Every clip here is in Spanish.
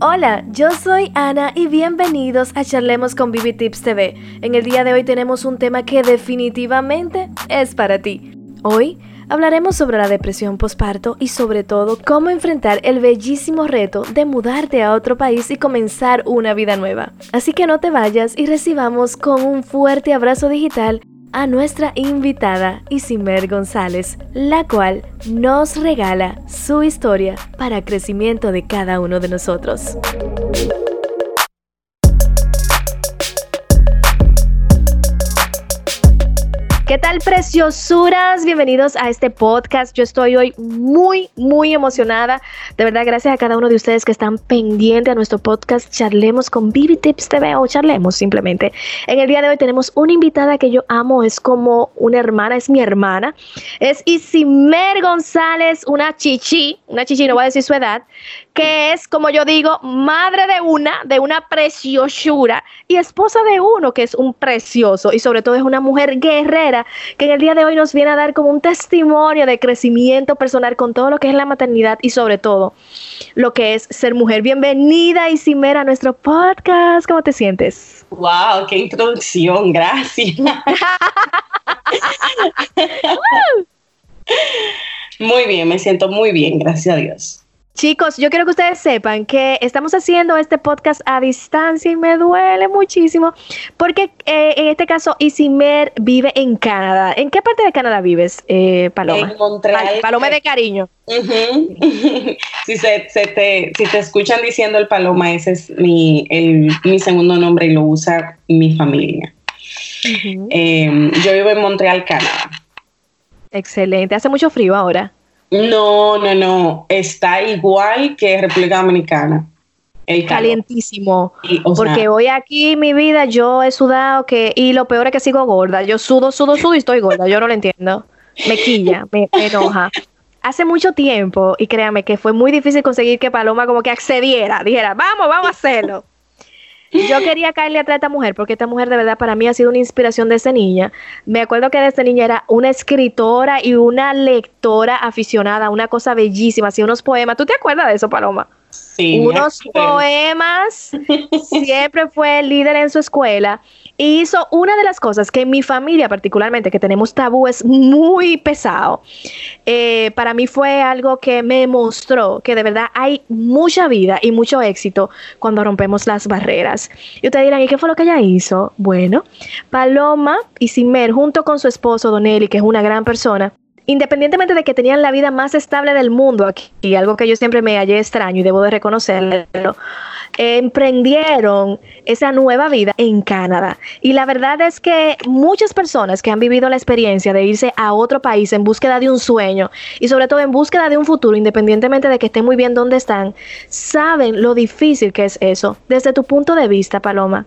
Hola, yo soy Ana y bienvenidos a Charlemos con Bibi Tips TV. En el día de hoy tenemos un tema que definitivamente es para ti. Hoy hablaremos sobre la depresión postparto y sobre todo cómo enfrentar el bellísimo reto de mudarte a otro país y comenzar una vida nueva. Así que no te vayas y recibamos con un fuerte abrazo digital a nuestra invitada Isimer González, la cual nos regala su historia para crecimiento de cada uno de nosotros. ¿Qué tal, preciosuras? Bienvenidos a este podcast. Yo estoy hoy muy, muy emocionada. De verdad, gracias a cada uno de ustedes que están pendientes a nuestro podcast Charlemos con Bibi Tips TV o Charlemos simplemente. En el día de hoy tenemos una invitada que yo amo, es como una hermana, es mi hermana. Es Isimer González, una chichi, una chichi, no voy a decir su edad, que es, como yo digo, madre de una, de una preciosura y esposa de uno, que es un precioso y sobre todo es una mujer guerrera que en el día de hoy nos viene a dar como un testimonio de crecimiento personal con todo lo que es la maternidad y sobre todo lo que es ser mujer. Bienvenida Isimera a nuestro podcast. ¿Cómo te sientes? Wow, qué introducción, gracias. muy bien, me siento muy bien, gracias a Dios. Chicos, yo quiero que ustedes sepan que estamos haciendo este podcast a distancia y me duele muchísimo porque eh, en este caso Isimer vive en Canadá. ¿En qué parte de Canadá vives, eh, Paloma? En Montreal. Paloma de cariño. si, se, te, si te escuchan diciendo el Paloma, ese es mi, mi segundo nombre y lo usa mi familia. Em, yo vivo en Montreal, Canadá. Excelente. ¿Hace mucho frío ahora? No, no, no. Está igual que República Dominicana. El Calientísimo. porque hoy aquí mi vida yo he sudado que y lo peor es que sigo gorda. Yo sudo, sudo, sudo y estoy gorda. Yo no lo entiendo. Me quilla, me, enoja. Hace mucho tiempo, y créame que fue muy difícil conseguir que Paloma como que accediera, dijera, vamos, vamos a hacerlo. Yo quería caerle atrás a esta mujer porque esta mujer de verdad para mí ha sido una inspiración desde niña. Me acuerdo que desde niña era una escritora y una lectora aficionada, una cosa bellísima, hacía unos poemas. ¿Tú te acuerdas de eso, Paloma? Sí. Unos poemas. Siempre fue líder en su escuela y hizo una de las cosas que en mi familia particularmente, que tenemos tabúes muy pesado, eh, para mí fue algo que me mostró que de verdad hay mucha vida y mucho éxito cuando rompemos las barreras. Y ustedes dirán, ¿y qué fue lo que ella hizo? Bueno, Paloma y Simer, junto con su esposo Donelli, que es una gran persona, independientemente de que tenían la vida más estable del mundo aquí, algo que yo siempre me hallé extraño y debo de reconocerlo, emprendieron esa nueva vida en Canadá. Y la verdad es que muchas personas que han vivido la experiencia de irse a otro país en búsqueda de un sueño y sobre todo en búsqueda de un futuro, independientemente de que estén muy bien donde están, saben lo difícil que es eso. Desde tu punto de vista, Paloma,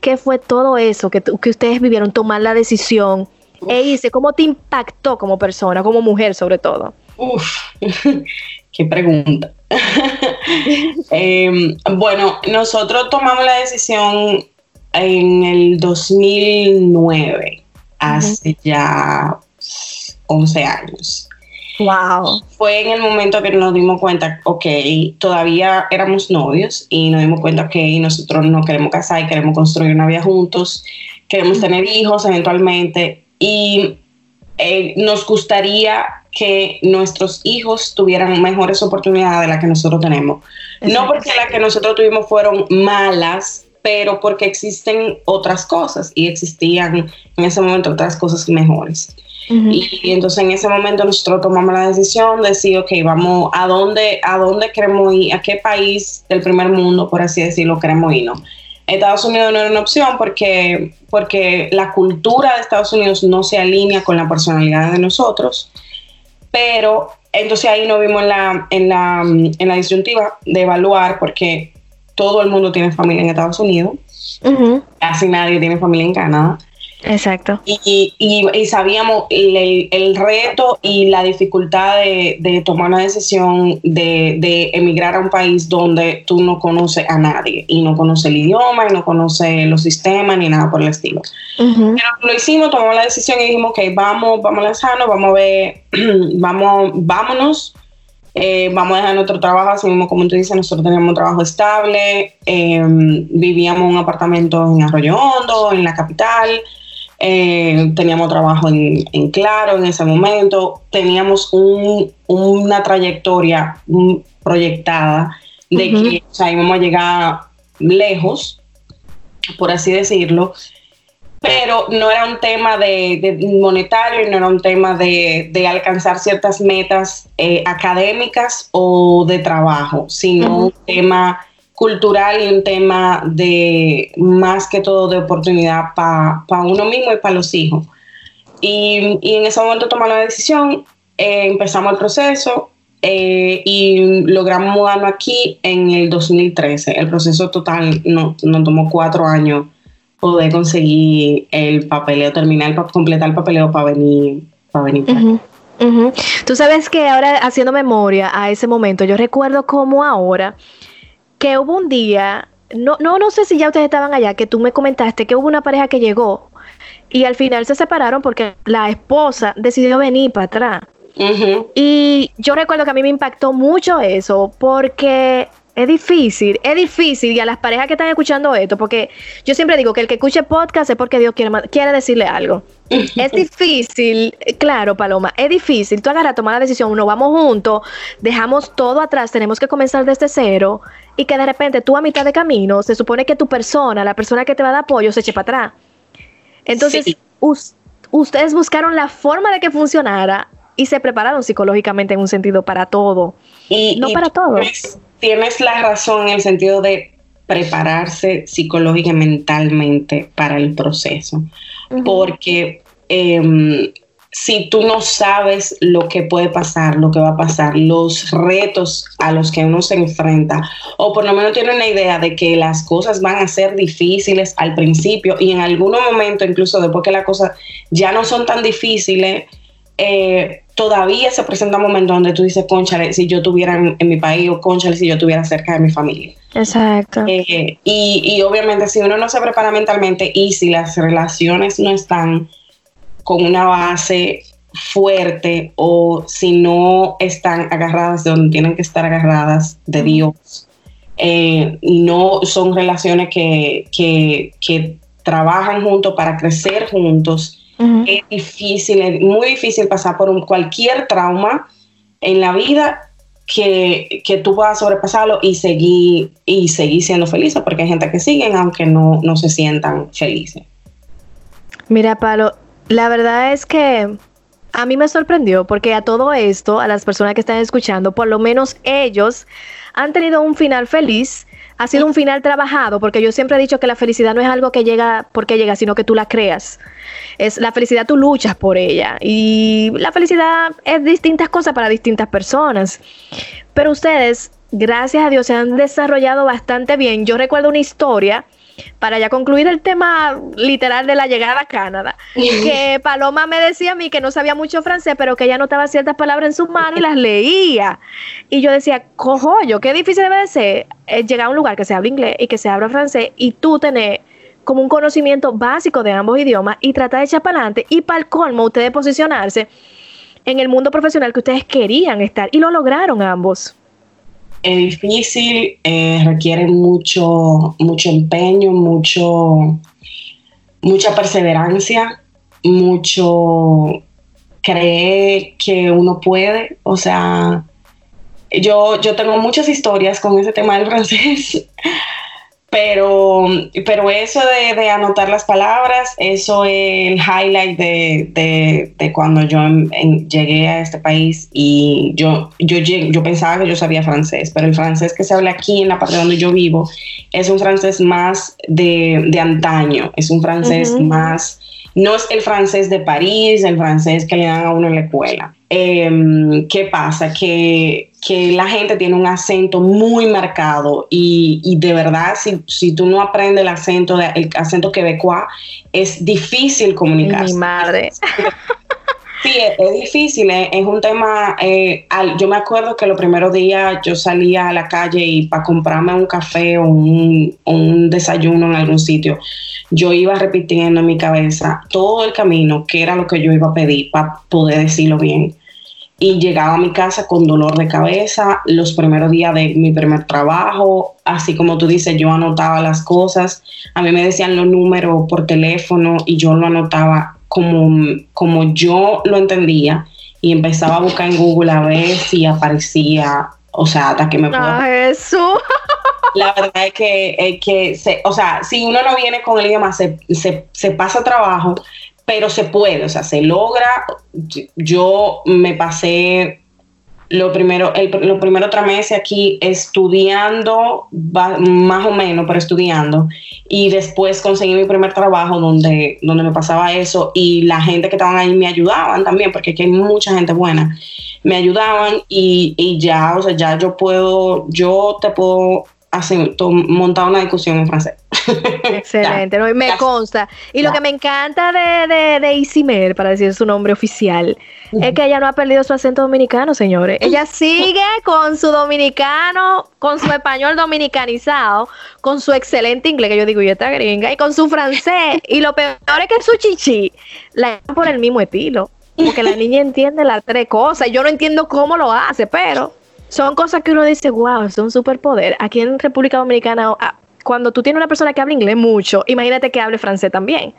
¿qué fue todo eso que, que ustedes vivieron, tomar la decisión? E hice, ¿cómo te impactó como persona, como mujer sobre todo? Uf, qué pregunta. Em, bueno, nosotros tomamos la decisión en el 2009, hace ya 11 años. Wow. Fue en el momento que nos dimos cuenta, ok, todavía éramos novios y nos dimos cuenta que nosotros no queremos casar y queremos construir una vida juntos, queremos tener hijos eventualmente y eh, nos gustaría que nuestros hijos tuvieran mejores oportunidades de las que nosotros tenemos. No porque las que nosotros tuvimos fueron malas, pero porque existen otras cosas y existían en ese momento otras cosas mejores. y, entonces en ese momento nosotros tomamos la decisión de decir, ok, vamos, ¿a dónde, ¿a dónde queremos ir? ¿A qué país del primer mundo, por así decirlo, queremos irnos? Estados Unidos no era una opción porque, porque la cultura de Estados Unidos no se alinea con la personalidad de nosotros, pero entonces ahí nos vimos en la, en la, en la disyuntiva de evaluar porque todo el mundo tiene familia en Estados Unidos, casi nadie tiene familia en Canadá. Exacto. Y, y, sabíamos el, reto y la dificultad de, tomar una decisión de, emigrar a un país donde tú no conoces a nadie y no conoces el idioma y no conoces los sistemas ni nada por el estilo. Pero lo hicimos, tomamos la decisión y dijimos, ok, vamos, vamos a lanzarnos, vamos a ver, vamos, vámonos eh, vamos a dejar nuestro trabajo, así mismo como tú dices, nosotros teníamos un trabajo estable, em, vivíamos en un apartamento en Arroyo Hondo, en la capital, eh, teníamos trabajo en, Claro en ese momento, teníamos una trayectoria proyectada de que íbamos a llegar lejos, por así decirlo, pero no era un tema de, monetario, no era un tema de, alcanzar ciertas metas eh, académicas o de trabajo, sino un tema cultural y un tema de más que todo de oportunidad para uno mismo y para los hijos. Y, en ese momento tomamos la decisión, eh, empezamos el proceso eh, y logramos mudarnos aquí en el 2013. El proceso total nos tomó cuatro años poder conseguir el papeleo, terminar, completar el papeleo para venir, para venir. Tú sabes que ahora haciendo memoria a ese momento, yo recuerdo como ahora que hubo un día, no, no, no sé si ya ustedes estaban allá, que tú me comentaste que hubo una pareja que llegó y al final se separaron porque la esposa decidió venir para atrás. Y yo recuerdo que a mí me impactó mucho eso porque es difícil, es difícil y a las parejas que están escuchando esto, porque yo siempre digo que el que escuche podcast es porque Dios quiere, quiere decirle algo. es difícil, claro, Paloma, es difícil. Tú agarras, tomar la decisión, uno vamos juntos, dejamos todo atrás, tenemos que comenzar desde cero y que de repente tú a mitad de camino, se supone que tu persona, la persona que te va a dar apoyo, se eche para atrás. Entonces, ustedes buscaron la forma de que funcionara y se prepararon psicológicamente en un sentido para todo. Y, no para todo tienes la razón en el sentido de prepararse psicológica y mentalmente para el proceso, porque em, si tú no sabes lo que puede pasar, lo que va a pasar, los retos a los que uno se enfrenta, o por lo menos tiene una idea de que las cosas van a ser difíciles al principio y en algún momento, incluso después que las cosas ya no son tan difíciles, eh, todavía se presenta un momento donde tú dices, conchale, si yo estuviera en, mi país o conchale, si yo estuviera cerca de mi familia. Exacto. Eh, y, obviamente si uno no se prepara mentalmente y si las relaciones no están con una base fuerte o si no están agarradas de donde tienen que estar agarradas de Dios, eh, no son relaciones que, que, que trabajan juntos para crecer juntos es difícil, es muy difícil pasar por un, cualquier trauma en la vida que, que, tú puedas sobrepasarlo y seguir, y seguir siendo feliz, porque hay gente que siguen aunque no, no se sientan felices. Mira, Palo, la verdad es que a mí me sorprendió porque a todo esto, a las personas que están escuchando, por lo menos ellos han tenido un final feliz ha sido un final trabajado, porque yo siempre he dicho que la felicidad no es algo que llega porque llega, sino que tú la creas. Es la felicidad, tú luchas por ella. Y la felicidad es distintas cosas para distintas personas. Pero ustedes, gracias a Dios, se han desarrollado bastante bien. Yo recuerdo una historia para ya concluir el tema literal de la llegada a Canadá, que Paloma me decía a mí que no sabía mucho francés, pero que ella notaba ciertas palabras en su mano y las leía. Y yo decía, yo qué difícil debe de ser eh, llegar a un lugar que se habla inglés y que se habla francés y tú tener como un conocimiento básico de ambos idiomas y tratar de echar para adelante y para el colmo ustedes posicionarse en el mundo profesional que ustedes querían estar y lo lograron ambos es difícil, eh, requiere mucho, mucho empeño, mucho, mucha perseverancia, mucho creer que uno puede. O sea, yo, yo tengo muchas historias con ese tema del francés. Pero, pero eso de, anotar las palabras, eso es el highlight de, cuando yo llegué a este país y yo, yo, yo pensaba que yo sabía francés, pero el francés que se habla aquí en la parte donde yo vivo es un francés más de, antaño, es un francés más, no es el francés de París, el francés que le dan a uno en la escuela. Em, ¿Qué pasa? Que que la gente tiene un acento muy marcado y, de verdad si, si, tú no aprendes el acento, el acento quebecois, es difícil comunicar. Mi madre. Sí, es, difícil, es, un tema, eh, yo me acuerdo que los primeros días yo salía a la calle y para comprarme un café o un, un desayuno en algún sitio, yo iba repitiendo en mi cabeza todo el camino qué era lo que yo iba a pedir para poder decirlo bien y llegaba a mi casa con dolor de cabeza los primeros días de mi primer trabajo, así como tú dices, yo anotaba las cosas, a mí me decían los números por teléfono y yo lo anotaba como, como yo lo entendía. Y empezaba a buscar en Google a ver si aparecía, o sea, hasta que me pueda... eso. La verdad es que, que se, o sea, si uno no viene con el idioma, se, se, se pasa trabajo, pero se puede, o sea, se logra. Yo me pasé lo primero, el, los primeros tres meses aquí estudiando, más o menos, pero estudiando, y después conseguí mi primer trabajo donde, donde me pasaba eso y la gente que estaban ahí me ayudaban también, porque aquí hay mucha gente buena, me ayudaban y, y ya, o sea, ya yo puedo, yo te puedo hacer, montar una discusión en francés. Excelente, me consta. Y lo que me encanta de, de, de Isimer, para decir su nombre oficial, es que ella no ha perdido su acento dominicano, señores. Ella sigue con su dominicano, con su español dominicanizado, con su excelente inglés, que yo digo, y esta gringa, y con su francés. Y lo peor es que su chichi la por el mismo estilo. Porque la niña entiende las tres cosas. Yo no entiendo cómo lo hace, pero son cosas que uno dice, wow, es un superpoder. Aquí en República Dominicana, ah, cuando tú tienes una persona que habla inglés mucho, imagínate que hable francés también.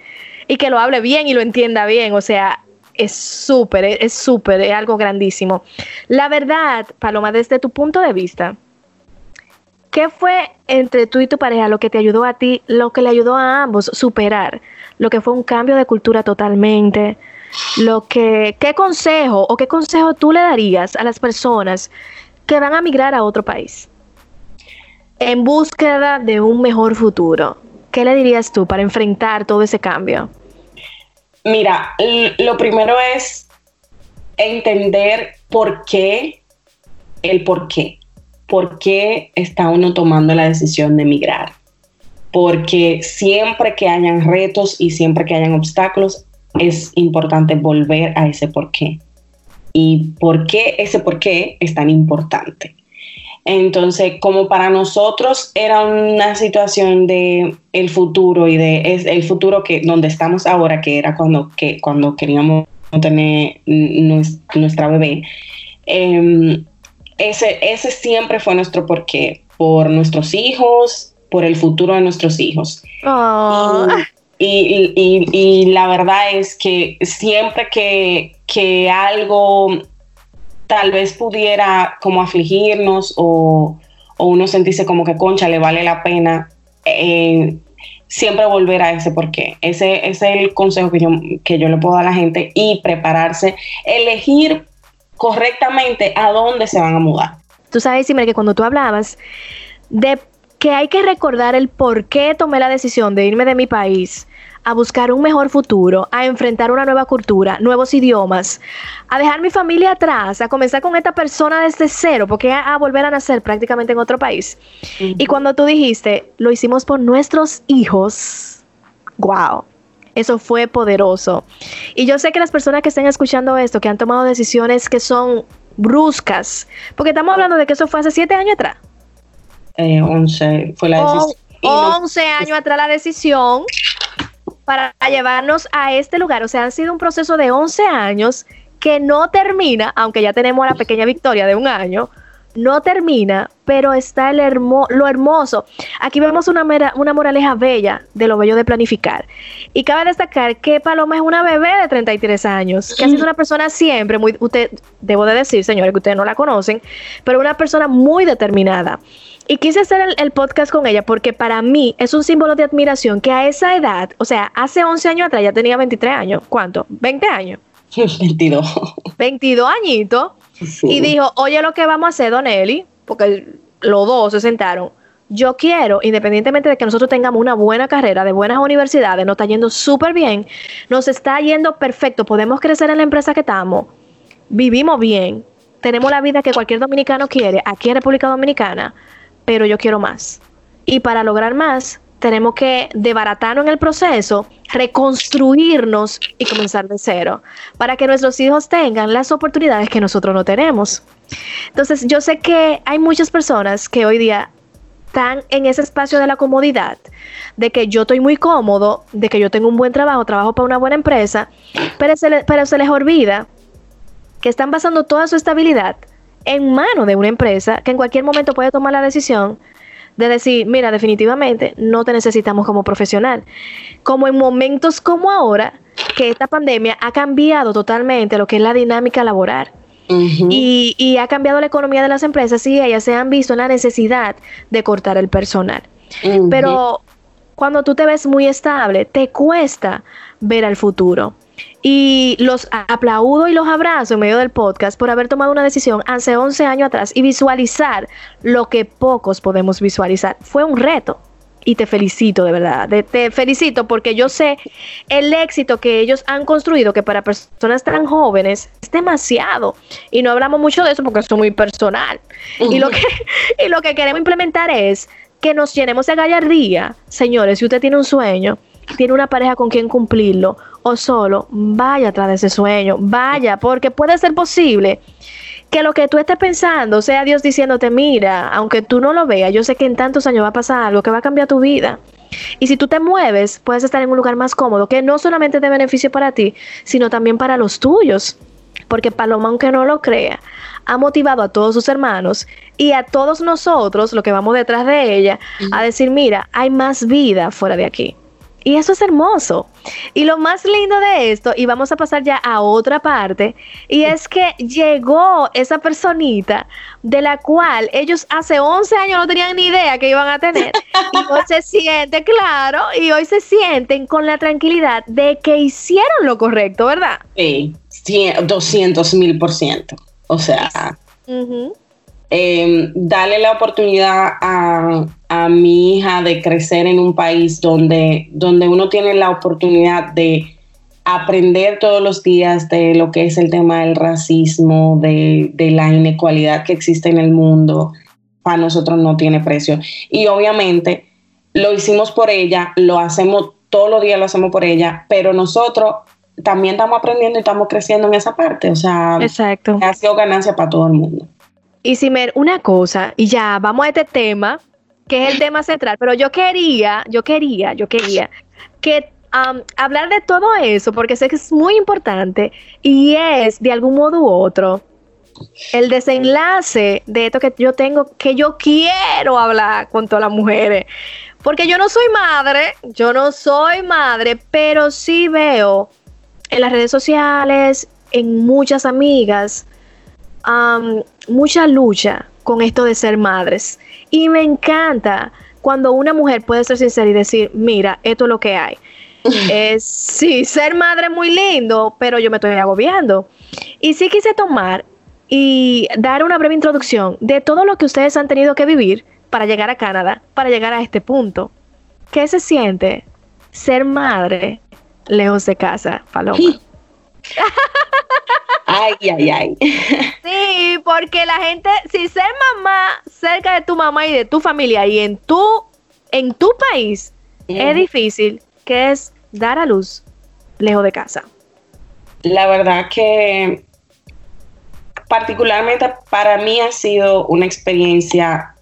Y que lo hable bien y lo entienda bien. O sea, es súper, es súper, es algo grandísimo. La verdad, Paloma, desde tu punto de vista, ¿qué fue entre tú y tu pareja lo que te ayudó a ti, lo que le ayudó a ambos superar? Lo que fue un cambio de cultura totalmente. Lo que, ¿qué consejo o qué consejo tú le darías a las personas que van a migrar a otro país? en búsqueda de un mejor futuro. ¿Qué le dirías tú para enfrentar todo ese cambio? Mira, lo primero es entender por qué, el por qué. ¿Por qué está uno tomando la decisión de emigrar? Porque siempre que hayan retos y siempre que hayan obstáculos, es importante volver a ese por qué. ¿Y por qué ese por qué es tan importante? Entonces, como para nosotros era una situación de el futuro y de es el futuro que donde estamos ahora, que era cuando, que, cuando queríamos tener nuestra bebé, em, ese, ese siempre fue nuestro porqué, por nuestros hijos, por el futuro de nuestros hijos. Y, y, la verdad es que siempre que, que algo tal vez pudiera como afligirnos o, uno sentirse como que concha le vale la pena, eh, siempre volver a ese porqué. Ese, ese, es el consejo que yo, que yo le puedo dar a la gente y prepararse, elegir correctamente a dónde se van a mudar. Tú sabes, Simmer, que cuando tú hablabas de que hay que recordar el por qué tomé la decisión de irme de mi país, a buscar un mejor futuro, a enfrentar una nueva cultura, nuevos idiomas, a dejar mi familia atrás, a comenzar con esta persona desde cero, porque a, volver a nacer prácticamente en otro país. Y cuando tú dijiste, lo hicimos por nuestros hijos, wow. Eso fue poderoso. Y yo sé que las personas que estén escuchando esto, que han tomado decisiones que son bruscas, porque estamos hablando de que eso fue hace siete años atrás. Eh, once, fue la decisión. 11 años atrás la decisión para llevarnos a este lugar. O sea, han sido un proceso de 11 años que no termina, aunque ya tenemos la pequeña victoria de un año, no termina, pero está el lo hermoso. Aquí vemos una, una moraleja bella de lo bello de planificar. Y cabe destacar que Paloma es una bebé de 33 años, que ha sido una persona siempre muy, usted, debo de decir, señores, que ustedes no la conocen, pero una persona muy determinada. Y quise hacer el, podcast con ella porque para mí es un símbolo de admiración que a esa edad, o sea, hace 11 años atrás ya tenía 23 años. ¿Cuánto? ¿20 años? 22. 22 añitos. Y dijo, oye, lo que vamos a hacer, Don Eli, porque los dos se sentaron. Yo quiero, independientemente de que nosotros tengamos una buena carrera, de buenas universidades, nos está yendo súper bien, nos está yendo perfecto, podemos crecer en la empresa que estamos, vivimos bien, tenemos la vida que cualquier dominicano quiere aquí en República Dominicana pero yo quiero más. Y para lograr más, tenemos que debaratarnos en el proceso, reconstruirnos y comenzar de cero, para que nuestros hijos tengan las oportunidades que nosotros no tenemos. Entonces, yo sé que hay muchas personas que hoy día están en ese espacio de la comodidad, de que yo estoy muy cómodo, de que yo tengo un buen trabajo, trabajo para una buena empresa, pero se, pero se les olvida que están basando toda su estabilidad en manos de una empresa que en cualquier momento puede tomar la decisión de decir, mira, definitivamente no te necesitamos como profesional. Como en momentos como ahora, que esta pandemia ha cambiado totalmente lo que es la dinámica laboral. y, y, ha cambiado la economía de las empresas y ellas se han visto en la necesidad de cortar el personal. Pero cuando tú te ves muy estable, te cuesta ver al futuro. Y los aplaudo y los abrazo en medio del podcast por haber tomado una decisión hace 11 años atrás y visualizar lo que pocos podemos visualizar. Fue un reto y te felicito de verdad. te felicito porque yo sé el éxito que ellos han construido, que para personas tan jóvenes es demasiado. Y no hablamos mucho de eso porque eso es muy personal. y, lo que, y lo que queremos implementar es que nos llenemos de gallardía. Señores, si usted tiene un sueño, tiene una pareja con quien cumplirlo o solo, vaya atrás de ese sueño, vaya, porque puede ser posible que lo que tú estés pensando sea Dios diciéndote, mira, aunque tú no lo veas, yo sé que en tantos años va a pasar algo que va a cambiar tu vida. Y si tú te mueves, puedes estar en un lugar más cómodo, que no solamente de beneficio para ti, sino también para los tuyos. Porque Paloma, aunque no lo crea, ha motivado a todos sus hermanos y a todos nosotros, lo que vamos detrás de ella, a decir, mira, hay más vida fuera de aquí. Y eso es hermoso. Y lo más lindo de esto, y vamos a pasar ya a otra parte, y es que llegó esa personita de la cual ellos hace 11 años no tenían ni idea que iban a tener. Y hoy se siente, claro, y hoy se sienten con la tranquilidad de que hicieron lo correcto, ¿verdad? Sí, 200 mil por ciento. O sea, Em, darle la oportunidad a, mi hija de crecer en un país donde, donde uno tiene la oportunidad de aprender todos los días de lo que es el tema del racismo, de, de la inequalidad que existe en el mundo, para nosotros no tiene precio. Y obviamente lo hicimos por ella, lo hacemos todos los días, lo hacemos por ella, pero nosotros también estamos aprendiendo y estamos creciendo en esa parte. O sea, Exacto. ha sido ganancia para todo el mundo. Y Simer, una cosa, y ya vamos a este tema, que es el tema central, pero yo quería, yo quería, yo quería que hablar de todo eso, porque sé que es muy importante y es de algún modo u otro el desenlace de esto que yo tengo, que yo quiero hablar con todas las mujeres. Porque yo no soy madre, yo no soy madre, pero sí veo en las redes sociales, en muchas amigas, mucha lucha con esto de ser madres. Y me encanta cuando una mujer puede ser sincera y decir, mira, esto es lo que hay. es, sí, ser madre es muy lindo, pero yo me estoy agobiando. Y sí quise tomar y dar una breve introducción de todo lo que ustedes han tenido que vivir para llegar a Canadá, para llegar a este punto. ¿Qué se siente ser madre lejos de casa, Paloma? Ay, ay, ay. Sí, porque la gente, si ser mamá cerca de tu mamá y de tu familia y en tu, en tu país, es difícil, que es dar a luz lejos de casa. La verdad que particularmente para mí ha sido una experiencia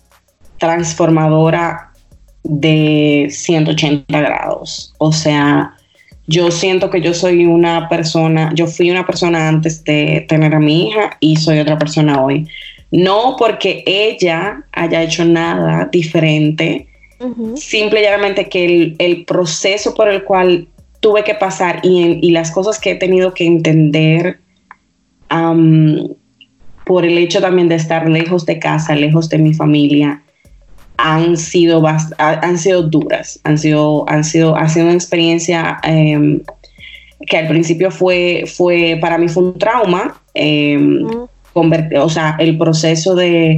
transformadora de 180 grados. O sea, yo siento que yo soy una persona, yo fui una persona antes de tener a mi hija y soy otra persona hoy. No porque ella haya hecho nada diferente, simplemente que el, proceso por el cual tuve que pasar y, las cosas que he tenido que entender por el hecho también de estar lejos de casa, lejos de mi familia, han sido, han sido duras, han sido, han sido, ha sido una experiencia em, que al principio fue, fue, para mí fue un trauma, em, o sea, el proceso de,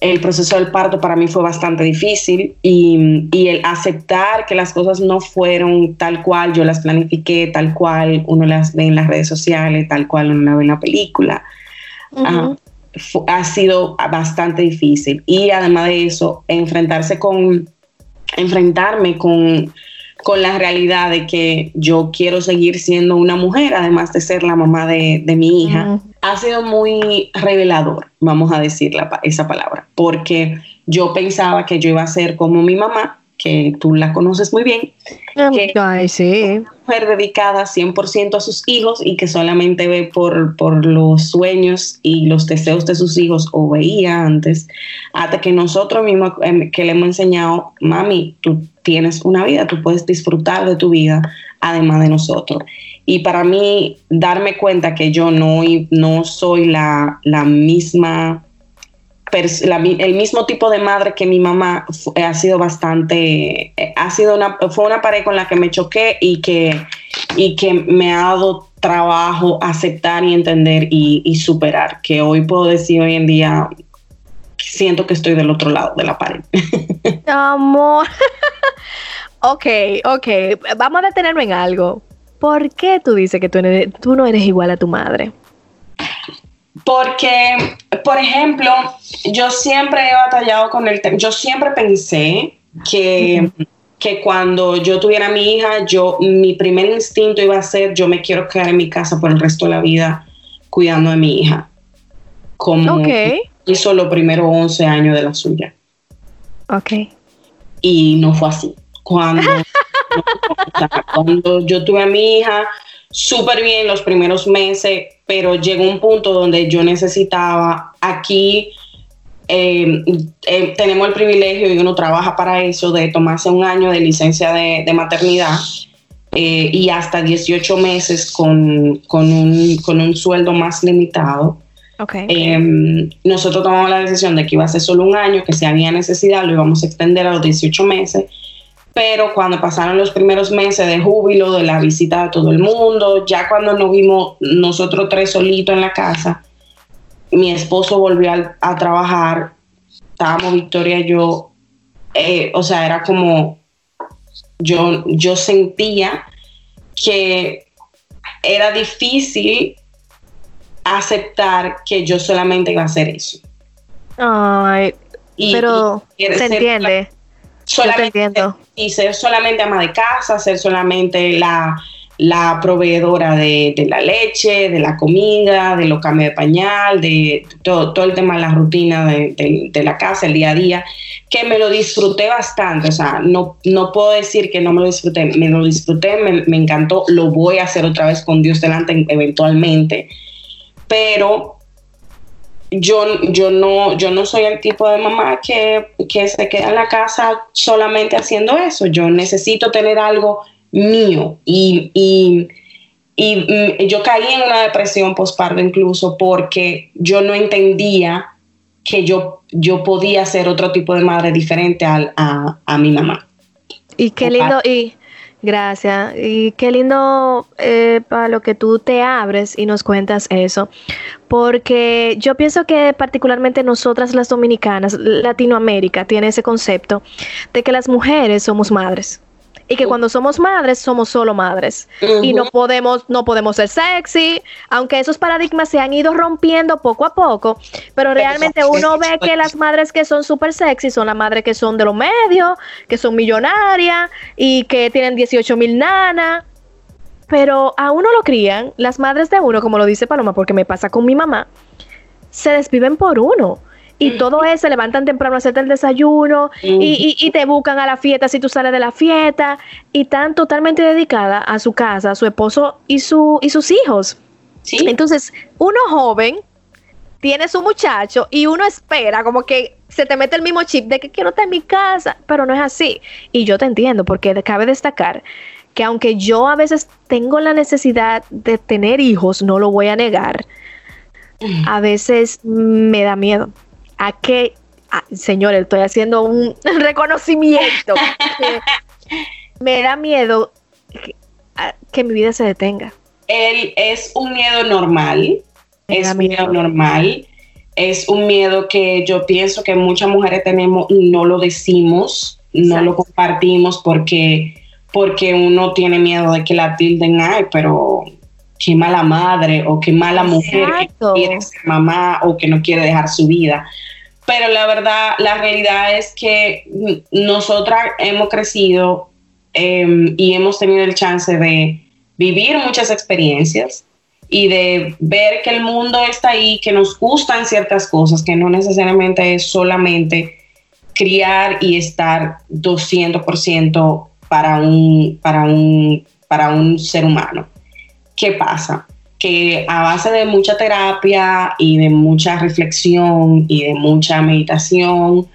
el proceso del parto para mí fue bastante difícil y, y, el aceptar que las cosas no fueron tal cual yo las planifiqué, tal cual uno las ve en las redes sociales, tal cual uno las ve en la película ha sido bastante difícil. Y además de eso, enfrentarse con, enfrentarme con, con la realidad de que yo quiero seguir siendo una mujer, además de ser la mamá de, mi hija, ha sido muy revelador, vamos a decir esa palabra, porque yo pensaba que yo iba a ser como mi mamá, que tú la conoces muy bien. Ah, ay, sí. mujer dedicada 100% a sus hijos y que solamente ve por, por los sueños y los deseos de sus hijos o veía antes, hasta que nosotros mismos em, que le hemos enseñado, mami, tú tienes una vida, tú puedes disfrutar de tu vida además de nosotros. Y para mí, darme cuenta que yo no, no soy la, la misma el mismo tipo de madre que mi mamá ha sido bastante, ha sido una, fue una pared con la que me choqué y que, y que me ha dado trabajo aceptar y entender y, superar, que hoy puedo decir hoy en día, siento que estoy del otro lado de la pared. Amor. ok, ok, vamos a detenerme en algo. ¿Por qué tú dices que tú, tú no eres igual a tu madre? Porque, por ejemplo, yo siempre he batallado con el tema, yo siempre pensé que, que cuando yo tuviera a mi hija, yo, mi primer instinto iba a ser, yo me quiero quedar en mi casa por el resto de la vida cuidando de mi hija. Como hizo los primeros 11 años de la suya. Ok. Y no fue así. Cuando, cuando yo tuve a mi hija, súper bien los primeros meses, pero llegó un punto donde yo necesitaba aquí. Eh, eh, tenemos el privilegio y uno trabaja para eso de tomarse un año de licencia de, maternidad eh, y hasta 18 meses con, con, un, con un sueldo más limitado. Okay. nosotros tomamos la decisión de que iba a ser solo un año, que si había necesidad lo íbamos a extender a los 18 meses pero cuando pasaron los primeros meses de júbilo, de la visita de todo el mundo, ya cuando nos vimos nosotros tres solitos en la casa, mi esposo volvió a, trabajar, estábamos Victoria y yo, eh, o sea, era como, yo, yo sentía que era difícil aceptar que yo solamente iba a hacer eso. Ay, pero se entiende solamente, y ser solamente ama de casa, ser solamente la, la proveedora de, la leche, de la comida, de los cambios de pañal, de todo, todo el tema de la rutina de, la casa, el día a día, que me lo disfruté bastante. O sea, no, no puedo decir que no me lo disfruté, me lo disfruté, me, me encantó, lo voy a hacer otra vez con Dios delante eventualmente. Pero yo, yo, no, yo no soy el tipo de mamá que, se queda en la casa solamente haciendo eso. Yo necesito tener algo mío. Y, y, mm, yo caí en una depresión postparto incluso porque yo no entendía que yo, yo podía ser otro tipo de madre diferente a, a mi mamá. Y qué lindo, y Gracias. Y qué lindo eh, para lo que tú te abres y nos cuentas eso. Porque yo pienso que particularmente nosotras las dominicanas, Latinoamérica, tiene ese concepto de que las mujeres somos madres y que cuando somos madres somos solo madres. Y no podemos no podemos ser sexy aunque esos paradigmas se han ido rompiendo poco a poco pero realmente uno ve que las madres que son súper sexy son las madres que son de los medios que son millonarias y que tienen 18 mil nanas pero a uno lo crían las madres de uno como lo dice Paloma porque me pasa con mi mamá se desviven por uno y todo eso, se levantan temprano a hacerte el desayuno y, te buscan a la fiesta si tú sales de la fiesta y están totalmente dedicadas a su casa, a su esposo y, su, y sus hijos. Entonces, uno joven tiene su muchacho y uno espera como que se te mete el mismo chip de que quiero estar en mi casa, pero no es así. Y yo te entiendo porque cabe destacar que aunque yo a veces tengo la necesidad de tener hijos, no lo voy a negar, a veces me da miedo a qué, señores, estoy haciendo un reconocimiento. me da miedo que, mi vida se detenga. Él es un miedo normal, es un miedo normal, es un miedo que yo pienso que muchas mujeres tenemos y no lo decimos, no lo compartimos porque, porque uno tiene miedo de que la tilden, ay, pero qué mala madre o qué mala mujer que quiere ser mamá o que no quiere dejar su vida. Pero la verdad, la realidad es que nosotras hemos crecido em, y hemos tenido el chance de vivir muchas experiencias y de ver que el mundo está ahí, que nos gustan ciertas cosas, que no necesariamente es solamente criar y estar 200% para un, para, un, para un ser humano. ¿Qué pasa? Que a base de mucha terapia y de mucha reflexión y de mucha meditación,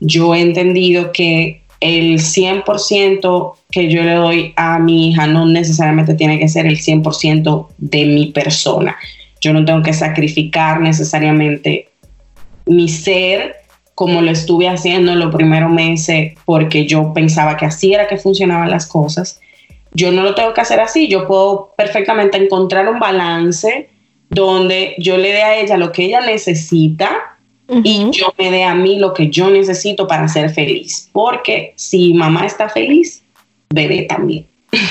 yo he entendido que el 100% que yo le doy a mi hija no necesariamente tiene que ser el 100% de mi persona. Yo no tengo que sacrificar necesariamente mi ser como lo estuve haciendo en los primeros meses porque yo pensaba que así era que funcionaban las cosas. Yo no lo tengo que hacer así, yo puedo perfectamente encontrar un balance donde yo le dé a ella lo que ella necesita y yo me dé a mí lo que yo necesito para ser feliz. Porque si mamá está feliz, bebé también.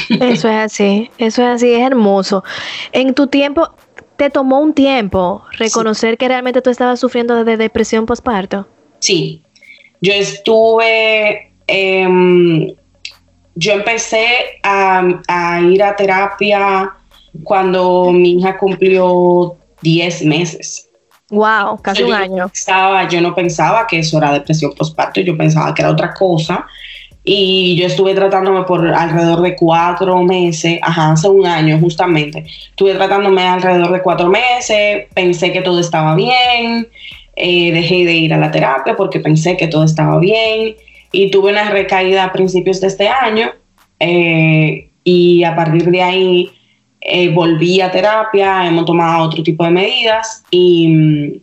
Eso es así, eso es así, es hermoso. En tu tiempo, ¿te tomó un tiempo reconocer que realmente tú estabas sufriendo de depresión postparto? Sí, yo estuve, em, yo empecé a, ir a terapia cuando mi hija cumplió 10 meses. Wow, casi un año. Estaba, yo no pensaba que eso era depresión postparto, yo pensaba que era otra cosa. Y yo estuve tratándome por alrededor de cuatro meses, ajá, hace un año justamente. Estuve tratándome alrededor de cuatro meses, pensé que todo estaba bien, eh, dejé de ir a la terapia porque pensé que todo estaba bien y tuve una recaída a principios de este año eh, y a partir de ahí eh, volví a terapia, hemos tomado otro tipo de medidas y mm,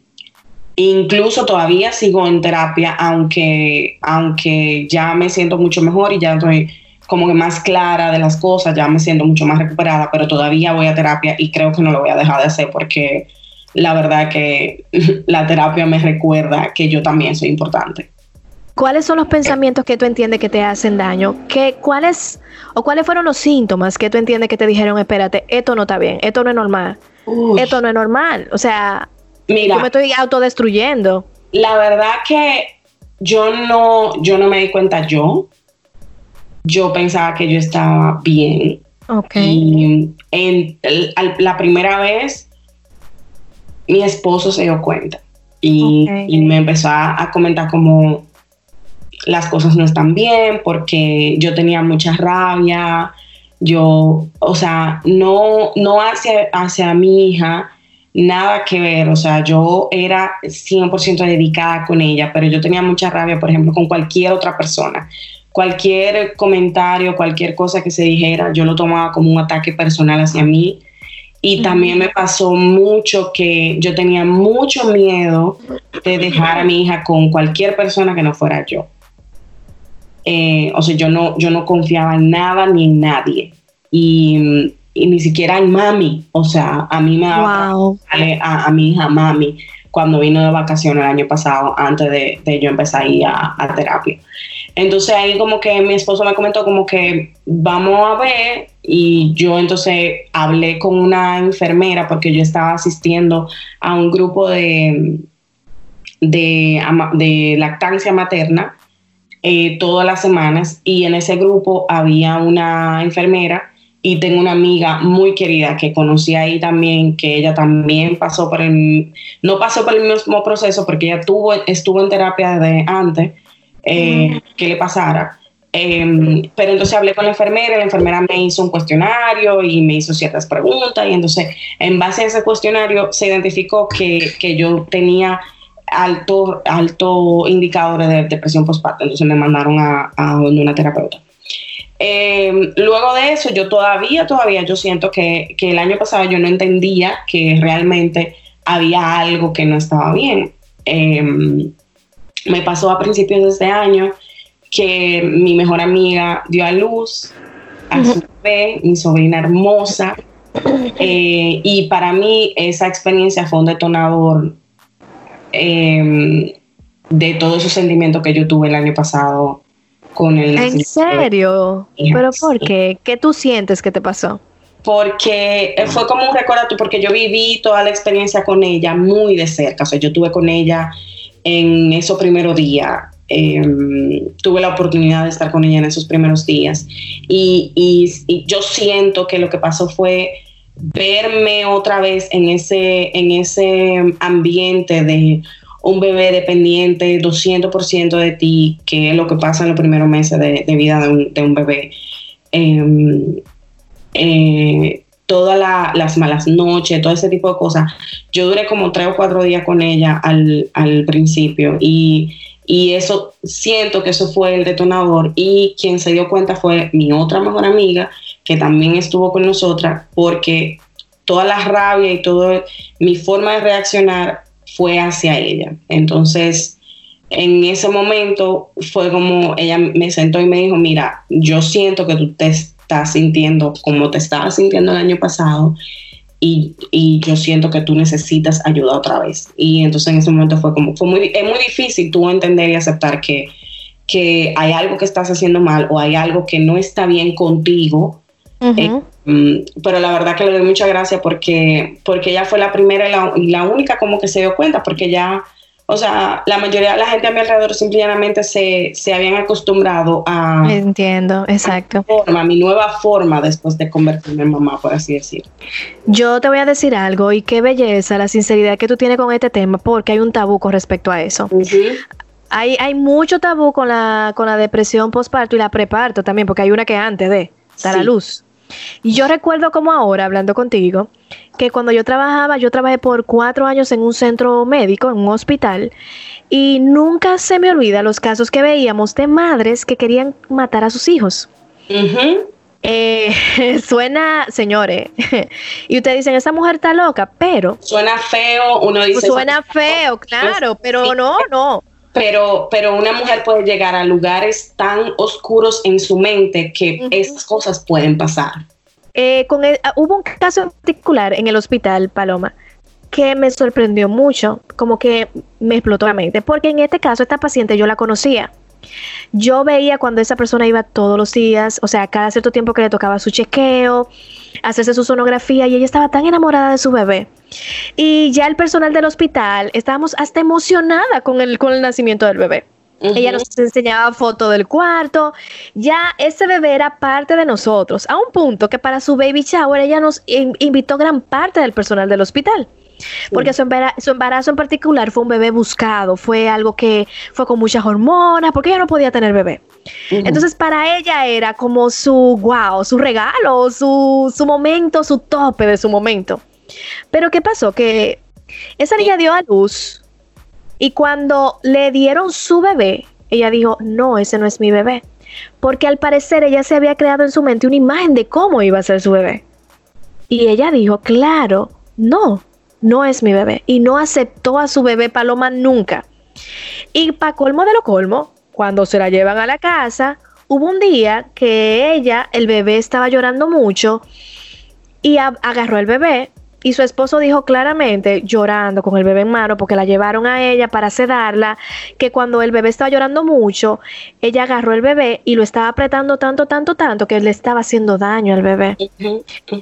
incluso todavía sigo en terapia, aunque, aunque ya me siento mucho mejor y ya estoy como que más clara de las cosas, ya me siento mucho más recuperada, pero todavía voy a terapia y creo que no lo voy a dejar de hacer porque la verdad que la terapia me recuerda que yo también soy importante. ¿Cuáles son los pensamientos que tú entiendes que te hacen daño? ¿Qué, ¿Cuáles o cuáles fueron los síntomas que tú entiendes que te dijeron, espérate, esto no está bien, esto no es normal, esto no es normal? O sea, Mira, yo me estoy autodestruyendo. La verdad que yo no, yo no me di cuenta yo. Yo pensaba que yo estaba bien. Ok. Y en, la primera vez, mi esposo se dio cuenta y, me empezó a comentar como, las cosas no están bien, porque yo tenía mucha rabia, yo, o sea, no, no hacia, hacia mi hija, nada que ver, o sea, yo era 100% dedicada con ella, pero yo tenía mucha rabia, por ejemplo, con cualquier otra persona. Cualquier comentario, cualquier cosa que se dijera, yo lo tomaba como un ataque personal hacia mí. Y también me pasó mucho que yo tenía mucho miedo de dejar a mi hija con cualquier persona que no fuera yo. Eh, o sea, yo no, yo no confiaba en nada ni en nadie. Y, ni siquiera en mami. O sea, a mí me daba a, mi hija mami cuando vino de vacaciones el año pasado, antes de, yo empezar a ir a, terapia. Entonces ahí como que mi esposo me comentó como que vamos a ver y yo entonces hablé con una enfermera porque yo estaba asistiendo a un grupo de, de, de lactancia materna eh, todas las semanas y en ese grupo había una enfermera y tengo una amiga muy querida que conocí ahí también, que ella también pasó por el, no pasó por el mismo proceso porque ella tuvo, estuvo en terapia de antes eh, que le pasara. Em, pero entonces hablé con la enfermera, la enfermera me hizo un cuestionario y me hizo ciertas preguntas y entonces en base a ese cuestionario se identificó que, que yo tenía alto, alto indicadores de depresión postparto, entonces me mandaron a, a una terapeuta. Eh, luego de eso, yo todavía, todavía, yo siento que, que, el año pasado yo no entendía que realmente había algo que no estaba bien. Eh, me pasó a principios de este año que mi mejor amiga dio a luz a su bebé, mi sobrina hermosa, eh, y para mí esa experiencia fue un detonador Em, de todos esos sentimientos que yo tuve el año pasado con el... ¿En serio? ¿Pero por qué? ¿Qué tú sientes que te pasó? Porque fue como un recuerdo, porque yo viví toda la experiencia con ella muy de cerca, o sea, yo tuve con ella en esos primeros días, em, tuve la oportunidad de estar con ella en esos primeros días y, y yo siento que lo que pasó fue verme otra vez en ese, en ese ambiente de, un bebé dependiente 200% de ti, que es lo que pasa en los primeros meses de, vida de un, bebé. Em, eh, todas las malas noches, todo ese tipo de cosas. Yo duré como tres o cuatro días con ella al, principio y, y, eso siento que eso fue el detonador y quien se dio cuenta fue mi otra mejor amiga que también estuvo con nosotras porque toda la rabia y toda mi forma de reaccionar fue hacia ella. Entonces, en ese momento fue como ella me sentó y me dijo, mira, yo siento que tú te estás sintiendo como te estabas sintiendo el año pasado y, y, yo siento que tú necesitas ayuda otra vez. Y entonces en ese momento fue como, fue muy, es muy difícil tú entender y aceptar que, que hay algo que estás haciendo mal o hay algo que no está bien contigo. Eh, mm, pero la verdad que le doy muchas gracias porque, porque ella fue la primera y la, y la única como que se dio cuenta, porque ya o sea, la mayoría de la gente a mi alrededor simplemente se, se habían acostumbrado a... Entiendo, exacto. A mi, nueva forma después de convertirme en mamá, por así decir. Yo te voy a decir algo y qué belleza la sinceridad que tú tienes con este tema, porque hay un tabú con respecto a eso. hay, hay mucho tabú con la, con la depresión postparto y la preparto también, porque hay una que antes de dar a luz. Y yo recuerdo como ahora, hablando contigo, que cuando yo trabajaba, yo trabajé por cuatro años en un centro médico, en un hospital, y nunca se me olvida los casos que veíamos de madres que querían matar a sus hijos. Eh, suena, señores, y ustedes dicen, esa mujer está loca, pero... Suena feo, uno dice... Suena feo, claro, pero no, no. Pero, pero una mujer puede llegar a lugares tan oscuros en su mente que esas cosas pueden pasar. Eh, con ah, hubo un caso en particular en el hospital, Paloma, que me sorprendió mucho, como que me explotó la mente, porque en este caso esta paciente yo la conocía. Yo veía cuando esa persona iba todos los días, o sea, cada cierto tiempo que le tocaba su chequeo, hacerse su sonografía, y ella estaba tan enamorada de su bebé. Y ya el personal del hospital, estábamos hasta emocionada con el, con el nacimiento del bebé. Ella nos enseñaba fotos del cuarto. Ya ese bebé era parte de nosotros, a un punto que para su baby shower ella nos invitó gran parte del personal del hospital. Porque su, embarazo, en particular fue un bebé buscado, fue algo que fue con muchas hormonas, porque ella no podía tener bebé. Entonces para ella era como su wow, su regalo, su, su momento, su tope de su momento. Pero ¿qué pasó? Que esa niña dio a luz y cuando le dieron su bebé, ella dijo, no, ese no es mi bebé. Porque al parecer ella se había creado en su mente una imagen de cómo iba a ser su bebé. Y ella dijo, claro, no, no es mi bebé. Y no aceptó a su bebé Paloma nunca. Y para colmo de lo colmo, cuando se la llevan a la casa, hubo un día que ella, el bebé estaba llorando mucho y agarró el bebé y su esposo dijo claramente, llorando con el bebé en mano, porque la llevaron a ella para sedarla, que cuando el bebé estaba llorando mucho, ella agarró el bebé y lo estaba apretando tanto, tanto, tanto, que le estaba haciendo daño al bebé.